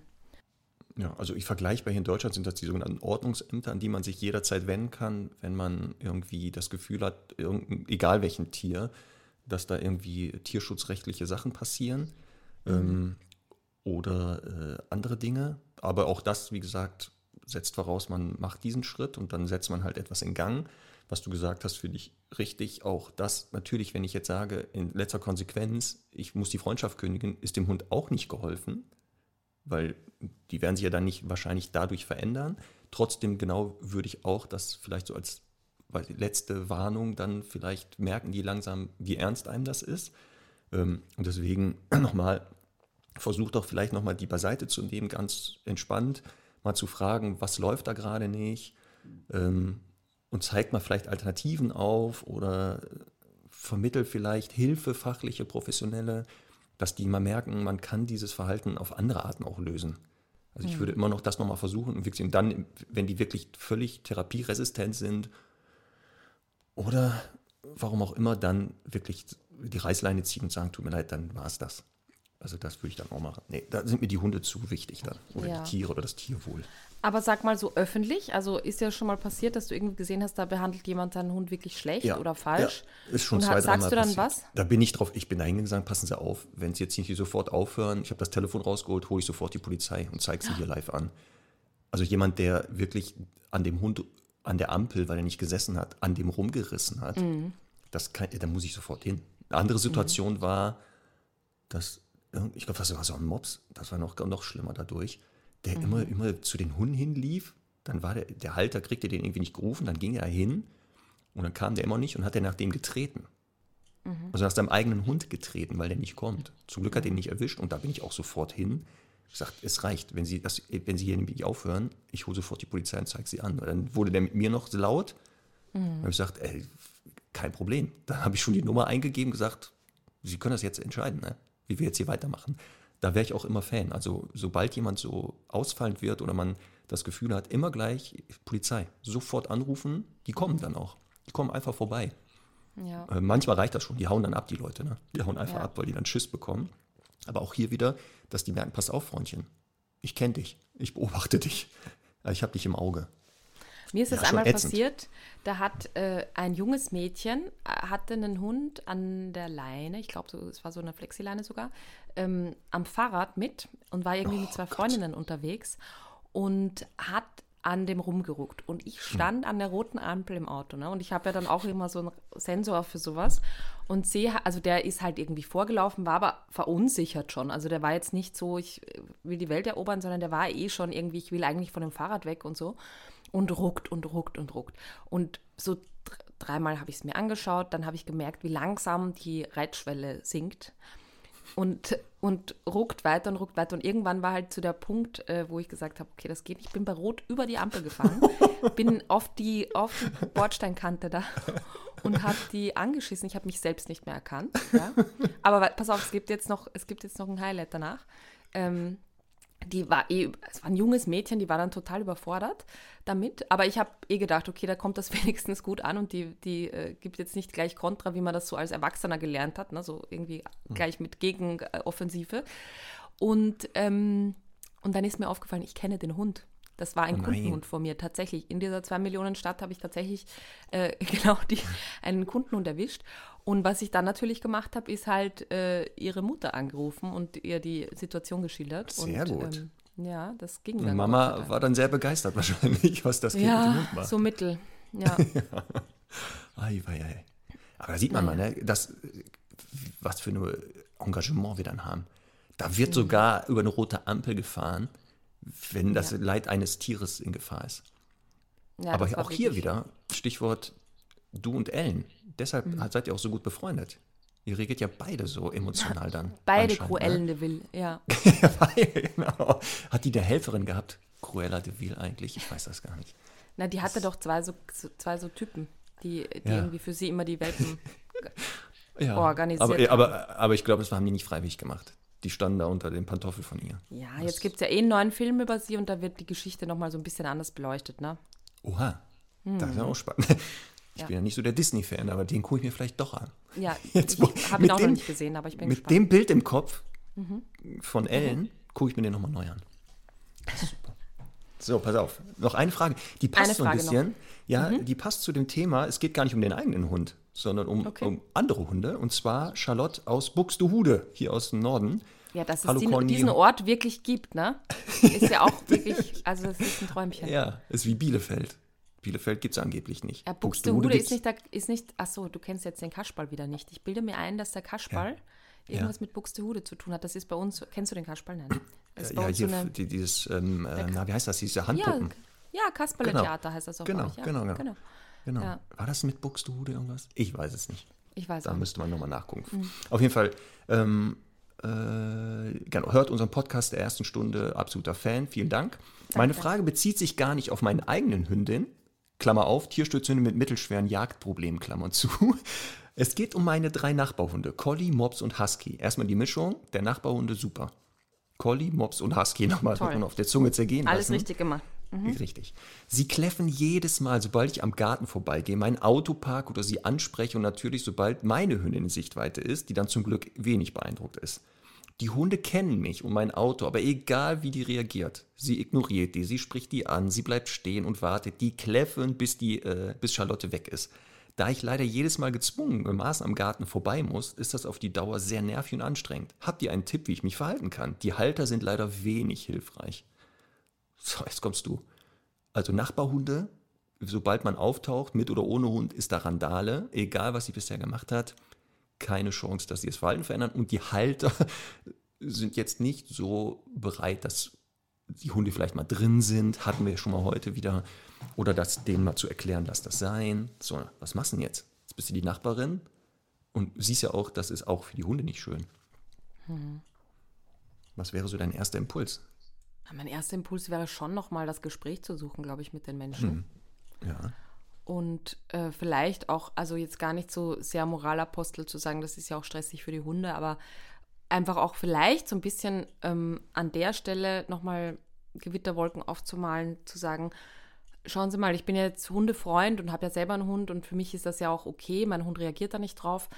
Ja, also ich vergleichbar hier in Deutschland sind das die sogenannten Ordnungsämter, an die man sich jederzeit wenden kann, wenn man irgendwie das Gefühl hat, egal welchem Tier, dass da irgendwie tierschutzrechtliche Sachen passieren mhm. ähm, oder äh, andere Dinge. Aber auch das, wie gesagt, setzt voraus, man macht diesen Schritt und dann setzt man halt etwas in Gang. Was du gesagt hast, finde ich richtig. Auch das natürlich, wenn ich jetzt sage, in letzter Konsequenz, ich muss die Freundschaft kündigen, ist dem Hund auch nicht geholfen weil die werden sich ja dann nicht wahrscheinlich dadurch verändern. Trotzdem genau würde ich auch das vielleicht so als letzte Warnung dann vielleicht merken die langsam, wie ernst einem das ist. Ähm, und deswegen *clears throat* nochmal, versucht doch vielleicht nochmal die beiseite zu nehmen, ganz entspannt, mal zu fragen, was läuft da gerade nicht ähm, und zeigt mal vielleicht Alternativen auf oder vermittelt vielleicht Hilfe, fachliche, professionelle, dass die mal merken, man kann dieses Verhalten auf andere Arten auch lösen. Also ich mhm. würde immer noch das nochmal versuchen und dann, wenn die wirklich völlig therapieresistent sind oder warum auch immer, dann wirklich die Reißleine ziehen und sagen, tut mir leid, dann war es das. Also das würde ich dann auch machen. Nee, da sind mir die Hunde zu wichtig dann. Oder ja. die Tiere oder das Tierwohl. Aber sag mal so öffentlich, also ist ja schon mal passiert, dass du irgendwie gesehen hast, da behandelt jemand seinen Hund wirklich schlecht ja, oder falsch. Ja, ist schon und zwei, Sagst du dann passiert. was? Da bin ich drauf, ich bin da hingegangen, passen Sie auf, wenn Sie jetzt nicht sofort aufhören, ich habe das Telefon rausgeholt, hole ich sofort die Polizei und zeige sie hier live an. Also jemand, der wirklich an dem Hund, an der Ampel, weil er nicht gesessen hat, an dem rumgerissen hat, mhm. das kann, da muss ich sofort hin. Eine andere Situation mhm. war, dass, ich glaube, das war so ein Mops, das war noch, noch schlimmer dadurch der mhm. immer, immer zu den Hunden hinlief. Dann war der, der Halter, kriegte den irgendwie nicht gerufen, dann ging er hin und dann kam der immer nicht und hat er nach dem getreten. Mhm. Also nach seinem eigenen Hund getreten, weil der nicht kommt. Zum Glück hat er ihn nicht erwischt und da bin ich auch sofort hin. Ich sagte, es reicht, wenn Sie, das, wenn Sie hier nicht aufhören, ich hole sofort die Polizei und zeige sie an. Dann wurde der mit mir noch laut. Mhm. Dann habe ich gesagt, ey, kein Problem. Dann habe ich schon die Nummer eingegeben, gesagt, Sie können das jetzt entscheiden, ne? wie wir jetzt hier weitermachen. Da wäre ich auch immer Fan. Also sobald jemand so ausfallend wird oder man das Gefühl hat, immer gleich Polizei, sofort anrufen, die kommen dann auch. Die kommen einfach vorbei. Ja. Äh, manchmal reicht das schon, die hauen dann ab, die Leute. Ne? Die hauen einfach Ja. ab, weil die dann Schiss bekommen. Aber auch hier wieder, dass die merken, pass auf, Freundchen, ich kenne dich, ich beobachte dich, *laughs* ich habe dich im Auge. Mir ist es Ja, einmal ätzend. passiert, da hat äh, ein junges Mädchen, äh, hatte einen Hund an der Leine, ich glaube, so, es war so eine Flexileine sogar, ähm, am Fahrrad mit und war irgendwie mit zwei Oh Gott. Freundinnen unterwegs und hat an dem rumgeruckt. Und ich stand an der roten Ampel im Auto. Ne? Und ich habe ja dann auch immer so einen Sensor für sowas. Und sehe, also der ist halt irgendwie vorgelaufen, war aber verunsichert schon. Also der war jetzt nicht so, ich will die Welt erobern, sondern der war eh schon irgendwie, ich will eigentlich von dem Fahrrad weg und so. Und ruckt und ruckt und ruckt. Und so dr- dreimal habe ich es mir angeschaut, dann habe ich gemerkt, wie langsam die Reitschwelle sinkt und, und ruckt weiter und ruckt weiter. Und irgendwann war halt zu der Punkt, äh, wo ich gesagt habe, okay, das geht nicht. Ich bin bei Rot über die Ampel gefahren, *laughs* bin auf die, auf die Bordsteinkante da und habe die angeschissen. Ich habe mich selbst nicht mehr erkannt. Ja? Aber pass auf, es gibt jetzt noch, es gibt jetzt noch ein Highlight danach. Ähm, die war eh, es war ein junges Mädchen, die war dann total überfordert damit. Aber ich habe eh gedacht, okay, da kommt das *laughs* wenigstens gut an und die, die äh, gibt jetzt nicht gleich Kontra, wie man das so als Erwachsener gelernt hat, ne? so irgendwie gleich mit Gegenoffensive. Und, ähm, und dann ist mir aufgefallen, ich kenne den Hund. Das war ein Oh. Kundenhund von mir, tatsächlich. In dieser 2 Millionen Stadt habe ich tatsächlich äh, *laughs* genau die, einen Kundenhund erwischt. Und was ich dann natürlich gemacht habe, ist halt äh, ihre Mutter angerufen und ihr die Situation geschildert. Sehr und, gut. Ähm, ja, das ging dann. Mama Dank. war dann sehr begeistert *laughs* wahrscheinlich, was das Kind mit ja, Hund macht. so mittel. *laughs* Ja, Ei, ei, ei. Aber da sieht man Naja. mal, ne, das, was für ein Engagement wir dann haben. Da wird Mhm. sogar über eine rote Ampel gefahren, wenn das Ja. Leid eines Tieres in Gefahr ist. ja Aber das auch hier wieder, Stichwort du und Ellen. Deshalb Mhm. seid ihr auch so gut befreundet. Ihr regelt ja beide so emotional dann. *laughs* Beide anscheinend, Cruellen de Vil, ja. *laughs* Ne? Genau. Hat die der Helferin gehabt? Cruella de Vil eigentlich? Ich weiß das gar nicht. Na, die hatte doch zwei so, zwei so Typen, die, die Ja. irgendwie für sie immer die Welpen. *laughs* Ja, Organisiert aber, aber, aber ich glaube, das haben die nicht freiwillig gemacht. Die standen da unter dem Pantoffel von ihr. Ja, jetzt gibt es ja eh einen neuen Film über sie und da wird die Geschichte nochmal so ein bisschen anders beleuchtet, ne? Oha, das ist ja auch spannend. *laughs* Ich Ja. bin ja nicht so der Disney-Fan, aber den gucke ich mir vielleicht doch an. Ja, *laughs* Jetzt, ich habe ihn mit auch dem- noch nicht gesehen, aber ich bin Mit gespannt. dem Bild im Kopf Mhm. von Ellen gucke ich mir den nochmal neu an. Super. So, pass auf. Noch eine Frage. Die passt Eine so ein Frage noch. Mhm. bisschen. Ja, die passt zu dem Thema. Es geht gar nicht um den eigenen Hund, sondern um, Okay. um andere Hunde. Und zwar Charlotte aus Buxtehude, hier aus dem Norden. Ja, dass es Hallo, die, Conny. diesen Ort wirklich gibt, ne? Ist ja auch *laughs* wirklich, also das ist ein Träumchen. Ja, ist wie Bielefeld. Bielefeld gibt es angeblich nicht. Ja, Buxtehude gibt's- ist nicht, da, ist nicht, ach so, du kennst jetzt den Kasperl wieder nicht. Ich bilde mir ein, dass der Kasperl irgendwas mit Buxtehude zu tun hat. Das ist bei uns, kennst du den Kasperl? Nein. Das Ja, hier so eine, die, dieses, ähm, äh, na, wie heißt das, diese ja, Handpuppen. ja, Kasperle-Theater Genau. heißt das auch Genau, ja. genau, genau. genau. Genau. Ja. War das mit Buxtehude irgendwas? Ich weiß es nicht. Ich weiß Da müsste man nochmal nachgucken. Mhm. Auf jeden Fall, ähm, äh, genau, hört unseren Podcast der ersten Stunde, absoluter Fan, vielen Dank. Meine Frage bezieht sich gar nicht auf meine eigenen Hündin, Klammer auf, Tierschutzhunde mit mittelschweren Jagdproblemen, Klammer zu. *laughs* Es geht um meine drei Nachbarhunde, Collie, Mops und Husky. Erstmal die Mischung, der Nachbarhunde super. Collie, Mops und Husky nochmal auf der Zunge zergehen Alles lassen. richtig gemacht. Richtig. Sie kläffen jedes Mal, sobald ich am Garten vorbeigehe, mein Auto parke oder sie anspreche und natürlich, sobald meine Hündin in Sichtweite ist, die dann zum Glück wenig beeindruckt ist. Die Hunde kennen mich und mein Auto, aber egal wie die reagiert, sie ignoriert die, sie spricht die an, sie bleibt stehen und wartet, die kläffen, bis, die, äh, bis Charlotte weg ist. Da ich leider jedes Mal gezwungenermaßen am Garten vorbei muss, ist das auf die Dauer sehr nervig und anstrengend. Habt ihr einen Tipp, wie ich mich verhalten kann? Die Halter sind leider wenig hilfreich. So, jetzt kommst du. Also Nachbarhunde, sobald man auftaucht, mit oder ohne Hund, ist da Randale, egal was sie bisher gemacht hat, keine Chance, dass sie das Verhalten verändern. Und die Halter *laughs* sind jetzt nicht so bereit, dass die Hunde vielleicht mal drin sind, hatten wir schon mal heute wieder, oder das denen mal zu erklären, lass das sein. So, was machst du denn jetzt? Jetzt bist du die Nachbarin und siehst ja auch, das ist auch für die Hunde nicht schön. Was wäre so dein erster Impuls? Mein erster Impuls wäre schon nochmal das Gespräch zu suchen, glaube ich, mit den Menschen. Ja. Und äh, vielleicht auch, also jetzt gar nicht so sehr Moralapostel zu sagen, das ist ja auch stressig für die Hunde, aber einfach auch vielleicht so ein bisschen ähm, an der Stelle nochmal Gewitterwolken aufzumalen, zu sagen, schauen Sie mal, ich bin jetzt Hundefreund und habe ja selber einen Hund und für mich ist das ja auch okay, mein Hund reagiert da nicht drauf.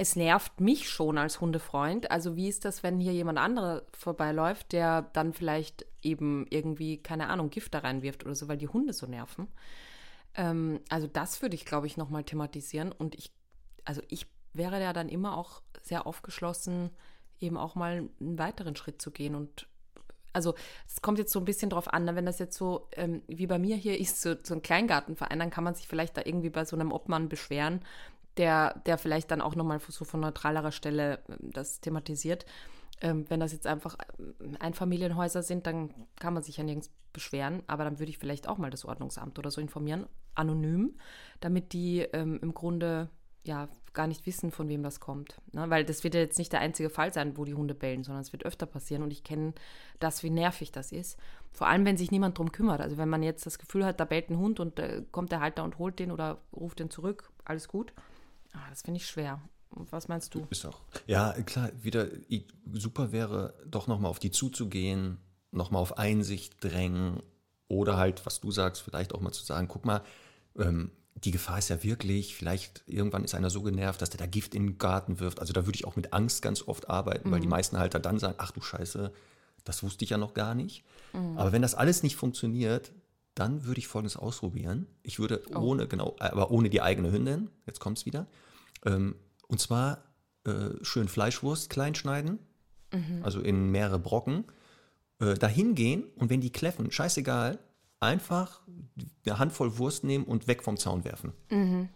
Es nervt mich schon als Hundefreund. Also wie ist das, wenn hier jemand anderer vorbeiläuft, der dann vielleicht eben irgendwie, keine Ahnung, Gift da reinwirft oder so, weil die Hunde so nerven? Ähm, also das würde ich, glaube ich, nochmal thematisieren. Und ich, also ich wäre ja dann immer auch sehr aufgeschlossen, eben auch mal einen weiteren Schritt zu gehen und also es kommt jetzt so ein bisschen drauf an, ne? wenn das jetzt so ähm, wie bei mir hier *laughs* ist, so, so ein Kleingartenverein, dann kann man sich vielleicht da irgendwie bei so einem Obmann beschweren, der, der vielleicht dann auch nochmal so von neutralerer Stelle ähm, das thematisiert. Ähm, wenn das jetzt einfach ähm, Einfamilienhäuser sind, dann kann man sich ja nirgends beschweren, aber dann würde ich vielleicht auch mal das Ordnungsamt oder so informieren, anonym, damit die ähm, im Grunde ja gar nicht wissen, von wem das kommt. Ne? Weil das wird ja jetzt nicht der einzige Fall sein, wo die Hunde bellen, sondern es wird öfter passieren und ich kenne das, wie nervig das ist. Vor allem, wenn sich niemand drum kümmert. Also wenn man jetzt das Gefühl hat, da bellt ein Hund und äh, kommt der Halter und holt den oder ruft den zurück, alles gut. Ah, das finde ich schwer. Was meinst du? Ist auch. Ja, klar, wieder super wäre, doch nochmal auf die zuzugehen, nochmal auf Einsicht drängen oder halt, was du sagst, vielleicht auch mal zu sagen, guck mal, ähm, die Gefahr ist ja wirklich, vielleicht irgendwann ist einer so genervt, dass der da Gift in den Garten wirft. Also da würde ich auch mit Angst ganz oft arbeiten, mhm. weil die mhm. meisten Halter dann sagen, ach du Scheiße, das wusste ich ja noch gar nicht. Mhm. Aber wenn das alles nicht funktioniert, dann würde ich Folgendes ausprobieren. Ich würde oh. ohne, genau, aber ohne die eigene Hündin, jetzt kommt es wieder, ähm, und zwar äh, schön Fleischwurst klein schneiden, mhm. also in mehrere Brocken, äh, dahin gehen und wenn die kläffen, scheißegal, einfach eine Handvoll Wurst nehmen und weg vom Zaun werfen. Mhm.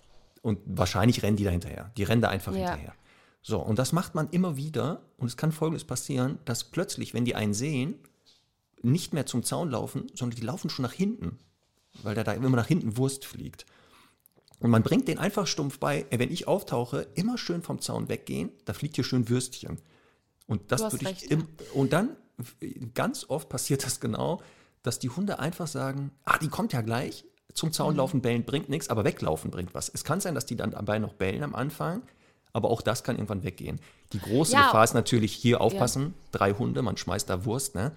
Und wahrscheinlich rennen die da hinterher. Die rennen da einfach ja. hinterher. So, und das macht man immer wieder. Und es kann folgendes passieren, dass plötzlich, wenn die einen sehen, nicht mehr zum Zaun laufen, sondern die laufen schon nach hinten. Weil da, da immer nach hinten Wurst fliegt. Und man bringt den einfach stumpf bei, wenn ich auftauche, immer schön vom Zaun weggehen, da fliegt hier schön Würstchen. Und das würde ich im, und dann ganz oft passiert das genau, dass die Hunde einfach sagen, ah, die kommt ja gleich, zum Zaun mhm. laufen, bellen bringt nichts, aber weglaufen bringt was. Es kann sein, dass die dann dabei noch bellen am Anfang, aber auch das kann irgendwann weggehen. Die große ja. Gefahr ist natürlich hier aufpassen, ja. drei Hunde, man schmeißt da Wurst, ne?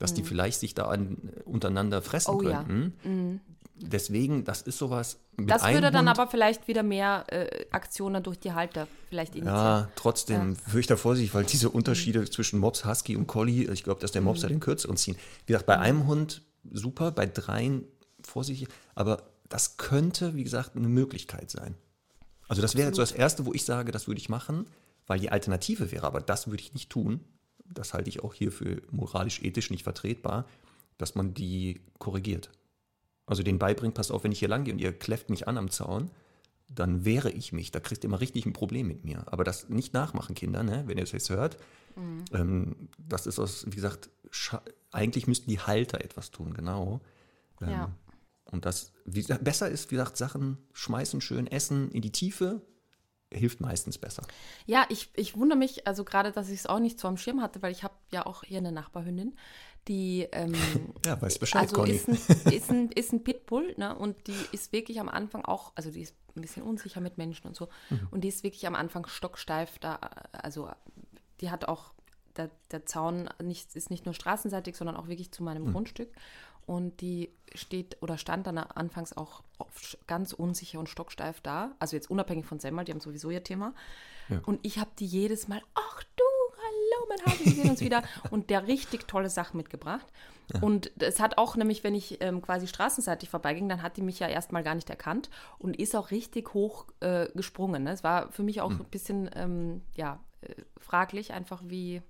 Dass mhm. die vielleicht sich da an, untereinander fressen oh, könnten. Ja. Mhm. Deswegen, das ist sowas. das würde dann Hund, aber vielleicht wieder mehr äh, Aktionen durch die Halter vielleicht initiieren. Ja, trotzdem ja. würde ich da vorsichtig, weil diese Unterschiede mhm. zwischen Mops, Husky und Collie, ich glaube, dass der Mops mhm. da den kürzeren ziehen. Wie gesagt, bei mhm. einem Hund super, bei dreien vorsichtig, aber das könnte, wie gesagt, eine Möglichkeit sein. Also das wäre jetzt so das Erste, wo ich sage, das würde ich machen, weil die Alternative wäre, aber das würde ich nicht tun. Das halte ich auch hier für moralisch-ethisch nicht vertretbar, dass man die korrigiert. Also den beibringt, passt auf, wenn ich hier lang gehe und ihr kläfft mich an am Zaun, dann wehre ich mich. Da kriegt ihr immer richtig ein Problem mit mir. Aber das nicht nachmachen, Kinder, ne? wenn ihr das jetzt hört. Mhm. Ähm, das ist aus, wie gesagt, eigentlich müssten die Halter etwas tun, genau. Ähm, ja. Und das wie, besser ist, wie gesagt, Sachen schmeißen, schön essen in die Tiefe, hilft meistens besser. Ja, ich, ich wundere mich, also gerade, dass ich es auch nicht so am Schirm hatte, weil ich habe ja auch hier eine Nachbarhündin, die ähm, *laughs* ja, weiß Bescheid, also Conny. Ist ein, *laughs* ist, ein, ist ein Pitbull, ne? Und die ist wirklich am Anfang auch, also die ist ein bisschen unsicher mit Menschen und so. Mhm. Und die ist wirklich am Anfang stocksteif da, also die hat auch, der, der Zaun nicht, ist nicht nur straßenseitig, sondern auch wirklich zu meinem mhm. Grundstück. Und die steht oder stand dann anfangs auch ganz unsicher und stocksteif da. Also jetzt unabhängig von Semmel, die haben sowieso ihr Thema. Ja. Und ich habe die jedes Mal, ach du mein Hasen, wir sehen uns wieder. *laughs* Und der richtig tolle Sachen mitgebracht. Ja. Und es hat auch nämlich, wenn ich ähm, quasi straßenseitig vorbeiging, dann hat die mich ja erstmal gar nicht erkannt und ist auch richtig hoch äh, gesprungen. Ne? Es war für mich auch mhm. ein bisschen, ähm, ja, äh, fraglich, einfach wie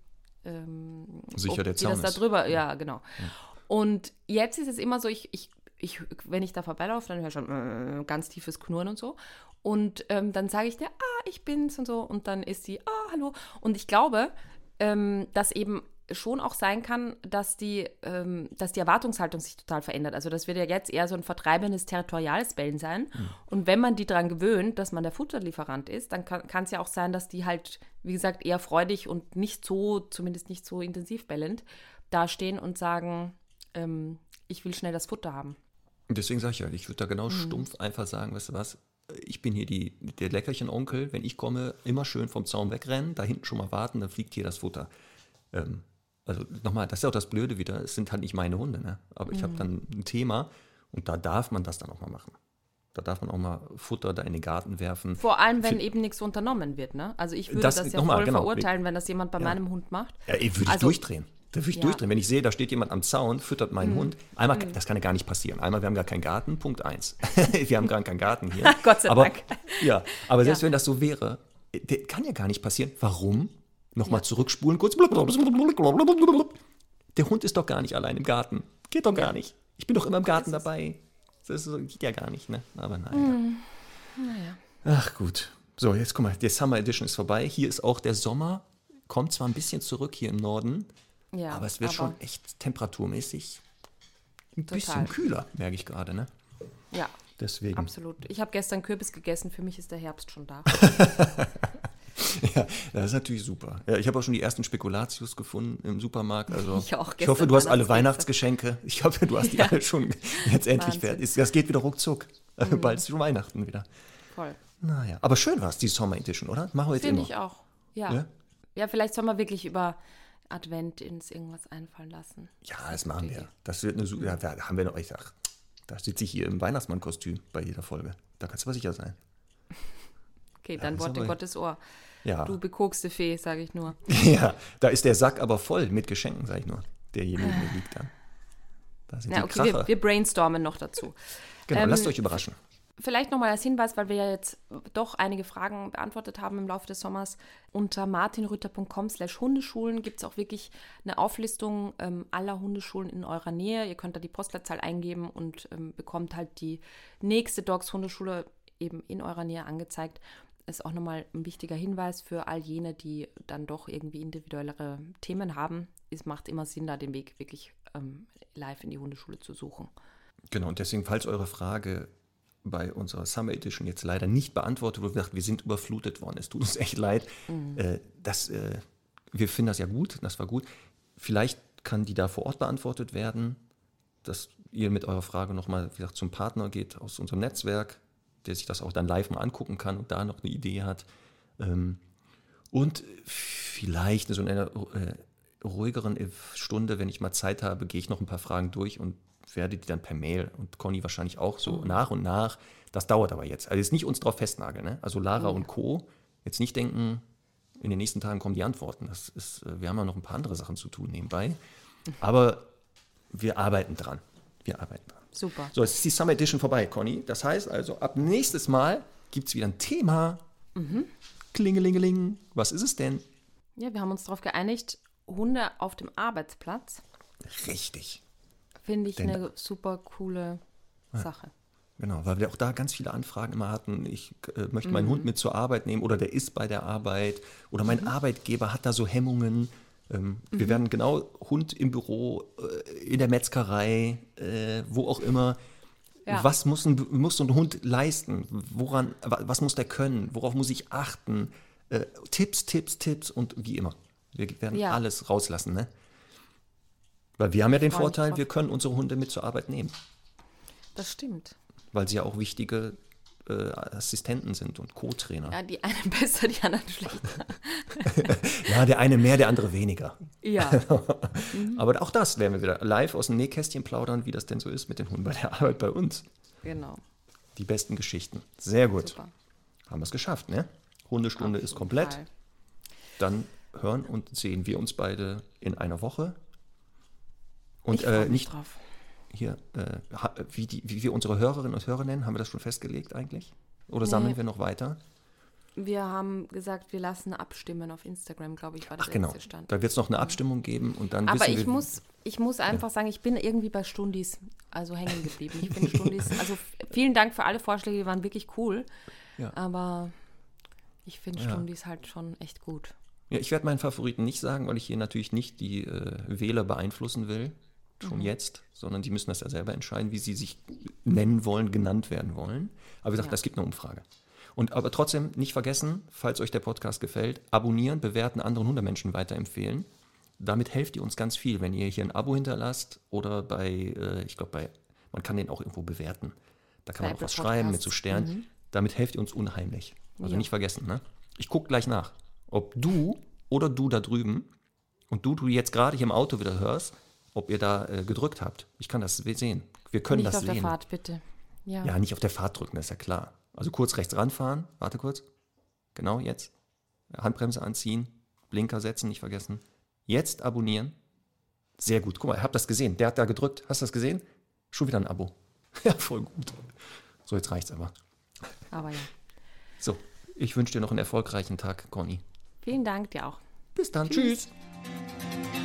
ähm, sicher der Zaun das da drüber, ja, genau. Ja. Und jetzt ist es immer so, ich, ich, ich, wenn ich da vorbeilaufe, dann höre ich schon äh, ganz tiefes Knurren und so. Und ähm, dann sage ich dir, ah, ich bin's und so. Und dann ist sie, ah, hallo. Und ich glaube, ähm, dass eben schon auch sein kann, dass die, ähm, dass die Erwartungshaltung sich total verändert. Also das wird ja jetzt eher so ein vertreibendes territoriales Bellen sein. Mhm. Und wenn man die daran gewöhnt, dass man der Futterlieferant ist, dann kann es ja auch sein, dass die halt, wie gesagt, eher freudig und nicht so, zumindest nicht so intensiv bellend, dastehen und sagen, ähm, ich will schnell das Futter haben. Deswegen sage ich ja, ich würde da genau mhm. stumpf einfach sagen, weißt du was, ich bin hier die, der Leckerchen-Onkel, wenn ich komme, immer schön vom Zaun wegrennen, da hinten schon mal warten, dann fliegt hier das Futter. Ähm, also nochmal, das ist ja auch das Blöde wieder, es sind halt nicht meine Hunde, ne? aber ich habe dann ein Thema und da darf man das dann auch mal machen. Da darf man auch mal Futter da in den Garten werfen. Vor allem, wenn Fi- eben nichts unternommen wird. Ne? Also ich würde Das- das, ja voll genau. verurteilen, wenn das jemand bei Ja. meinem Hund macht. Ja, ey, würde ich Also- durchdrehen. Da würde ich Ja. durchdrehen. Wenn ich sehe, da steht jemand am Zaun, füttert Mhm. meinen Hund. Einmal, das kann ja gar nicht passieren. Einmal, wir haben gar keinen Garten, Punkt eins. *laughs* wir haben gar keinen Garten hier. *laughs* Gott sei aber, Dank. Ja, aber selbst Ja. wenn das so wäre, kann ja gar nicht passieren. Warum? Nochmal Ja. zurückspulen, kurz. Der Hund ist doch gar nicht allein im Garten. Geht doch gar nicht. Ich bin doch immer im Garten es. dabei. Das geht ja gar nicht, ne? Aber naja. Mhm. Naja. Ach gut. So, jetzt guck mal, der Summer Edition ist vorbei. Hier ist auch der Sommer. Kommt zwar ein bisschen zurück hier im Norden, Ja, aber es wird schon echt temperaturmäßig ein Total. bisschen kühler, merke ich gerade, ne? Ja, Deswegen. absolut. Ich habe gestern Kürbis gegessen. Für mich ist der Herbst schon da. *laughs* Ja, das ist natürlich super. Ja, ich habe auch schon die ersten Spekulatius gefunden im Supermarkt. Also *laughs* Ich auch, ich hoffe, du hast alle. Weihnachtsgeschenke. Ich hoffe, du hast die *laughs* alle schon jetzt endlich fertig. Das geht wieder ruckzuck. Mhm. Bald ist schon Weihnachten wieder. Voll. Naja, aber schön war es, die Summer Edition, oder? Machen wir jetzt Finde immer. ich auch. Ja. Ja? ja. vielleicht soll man wirklich über Advent ins irgendwas einfallen lassen. Ja, das machen wir. Das wird eine super. Ja, da haben wir noch. Ich sag, da sitze ich hier im Weihnachtsmann-Kostüm bei jeder Folge. Da kannst du mal sicher sein. *laughs* Okay, dann ist Wort in aber- Gottes Ohr. Ja. Du bekokste Fee, sage ich nur. *laughs* ja, da ist der Sack aber voll mit Geschenken, sag ich nur. Der hier neben mir liegt dann. Da sind Ja, die okay, wir, wir brainstormen noch dazu. genau, ähm, lasst euch überraschen. Vielleicht nochmal als Hinweis, weil wir ja jetzt doch einige Fragen beantwortet haben im Laufe des Sommers. Unter martinrütter.com slash Hundeschulen gibt es auch wirklich eine Auflistung ähm, aller Hundeschulen in eurer Nähe. Ihr könnt da die Postleitzahl eingeben und ähm, bekommt halt die nächste Dogs Hundeschule eben in eurer Nähe angezeigt. Ist auch nochmal ein wichtiger Hinweis für all jene, die dann doch irgendwie individuellere Themen haben. Es macht immer Sinn, da den Weg wirklich ähm, live in die Hundeschule zu suchen. Genau, und deswegen, falls eure Frage bei unserer Summer Edition jetzt leider nicht beantwortet wurde, sagt, wir sind überflutet worden. Es tut uns *laughs* echt leid. Mhm. Äh, das, äh, wir finden das ja gut, das war gut. Vielleicht kann die da vor Ort beantwortet werden, dass ihr mit eurer Frage nochmal, wie gesagt, zum Partner geht aus unserem Netzwerk, der sich das auch dann live mal angucken kann und da noch eine Idee hat. Ähm, und vielleicht in so einer äh, ruhigeren Stunde, wenn ich mal Zeit habe, gehe ich noch ein paar Fragen durch und werde die dann per Mail und Conny wahrscheinlich auch so nach und nach. Das dauert aber jetzt. Also jetzt nicht uns drauf festnageln. Ne? Also Lara und Co. Jetzt nicht denken, in den nächsten Tagen kommen die Antworten. Das ist, äh, wir haben ja noch ein paar andere Sachen zu tun nebenbei. Aber wir arbeiten dran. Wir arbeiten dran. Super. So, jetzt ist die Summer Edition vorbei, Conny. Das heißt also, ab nächstes Mal gibt es wieder ein Thema. Klingelingeling. Was ist es denn? Ja, wir haben uns darauf geeinigt, Hunde auf dem Arbeitsplatz Richtig. Finde ich Denn- eine super coole Sache. Genau, weil wir auch da ganz viele Anfragen immer hatten. Ich äh, möchte Mhm. meinen Hund mit zur Arbeit nehmen oder der ist bei der Arbeit oder Mhm. mein Arbeitgeber hat da so Hemmungen. Ähm, Wir werden genau Hund im Büro, äh, in der Metzgerei, äh, wo auch immer. Ja. Was muss ein, muss so ein Hund leisten? Woran, wa- was muss der können? Worauf muss ich achten? Äh, Tipps, Tipps, Tipps und wie immer. Wir werden Ja. alles rauslassen, ne? Weil wir haben ja den Vorteil, wir können unsere Hunde mit zur Arbeit nehmen Das stimmt. weil sie ja auch wichtige äh, Assistenten sind und Co-Trainer. Ja, die einen besser, die anderen schlechter. *laughs* Ja. der eine mehr, der andere weniger. Ja, *laughs* Aber auch das werden wir wieder live aus dem Nähkästchen plaudern, wie das denn so ist mit den Hunden bei der Arbeit bei uns. genau. Die besten Geschichten. Sehr gut. Super. Haben wir es geschafft, ne? Hundestunde Auf ist komplett. Dann hören und sehen wir uns beide in einer Woche. Und äh, nicht drauf. hier, äh, wie, die, wie wir unsere Hörerinnen und Hörer nennen, haben wir das schon festgelegt eigentlich? Oder sammeln Nee. wir noch weiter? Wir haben gesagt, wir lassen abstimmen auf Instagram, glaube ich, war der Ach genau, letzte Stand. da wird es noch eine Abstimmung geben und dann Aber ich wir, muss, ich muss einfach sagen, ich bin irgendwie bei Stundis also hängen geblieben. Ich finde Stundis, also vielen Dank für alle Vorschläge, die waren wirklich cool. Ja. Aber ich finde Ja. Stundis halt schon echt gut. Ja, ich werde meinen Favoriten nicht sagen, weil ich hier natürlich nicht die äh, Wähler beeinflussen will, schon Mhm. jetzt, sondern die müssen das ja selber entscheiden, wie sie sich nennen wollen, genannt werden wollen. Aber wie gesagt, Ja. es gibt eine Umfrage. Und aber trotzdem nicht vergessen, falls euch der Podcast gefällt, abonnieren, bewerten, anderen Hundemenschen weiterempfehlen. Damit helft ihr uns ganz viel, wenn ihr hier ein Abo hinterlasst oder bei, äh, ich glaube, bei, man kann den auch irgendwo bewerten. Da kann Bei man auch was Apple schreiben mit Podcasts. so Sternen. Damit helft ihr uns unheimlich. Also Ja. nicht vergessen, ne? Ich gucke gleich nach, ob du oder du da drüben und du, du jetzt gerade hier im Auto wieder hörst, ob ihr da äh, gedrückt habt. Ich kann das sehen. Wir können Nicht das auf der sehen. Fahrt, bitte. Ja. Ja, nicht auf der Fahrt drücken, das ist ja klar. Also kurz rechts ranfahren. Warte kurz. Genau jetzt. Handbremse anziehen. Blinker setzen, nicht vergessen. Jetzt abonnieren. Sehr gut. Guck mal, ich habe das gesehen. Der hat da gedrückt. Hast du das gesehen? Schon wieder ein Abo. *laughs* Ja, voll gut. So, jetzt reicht's aber. Aber ja. So, ich wünsche dir noch einen erfolgreichen Tag, Conny. Vielen Dank dir auch. Bis dann. Tschüss. Tschüss.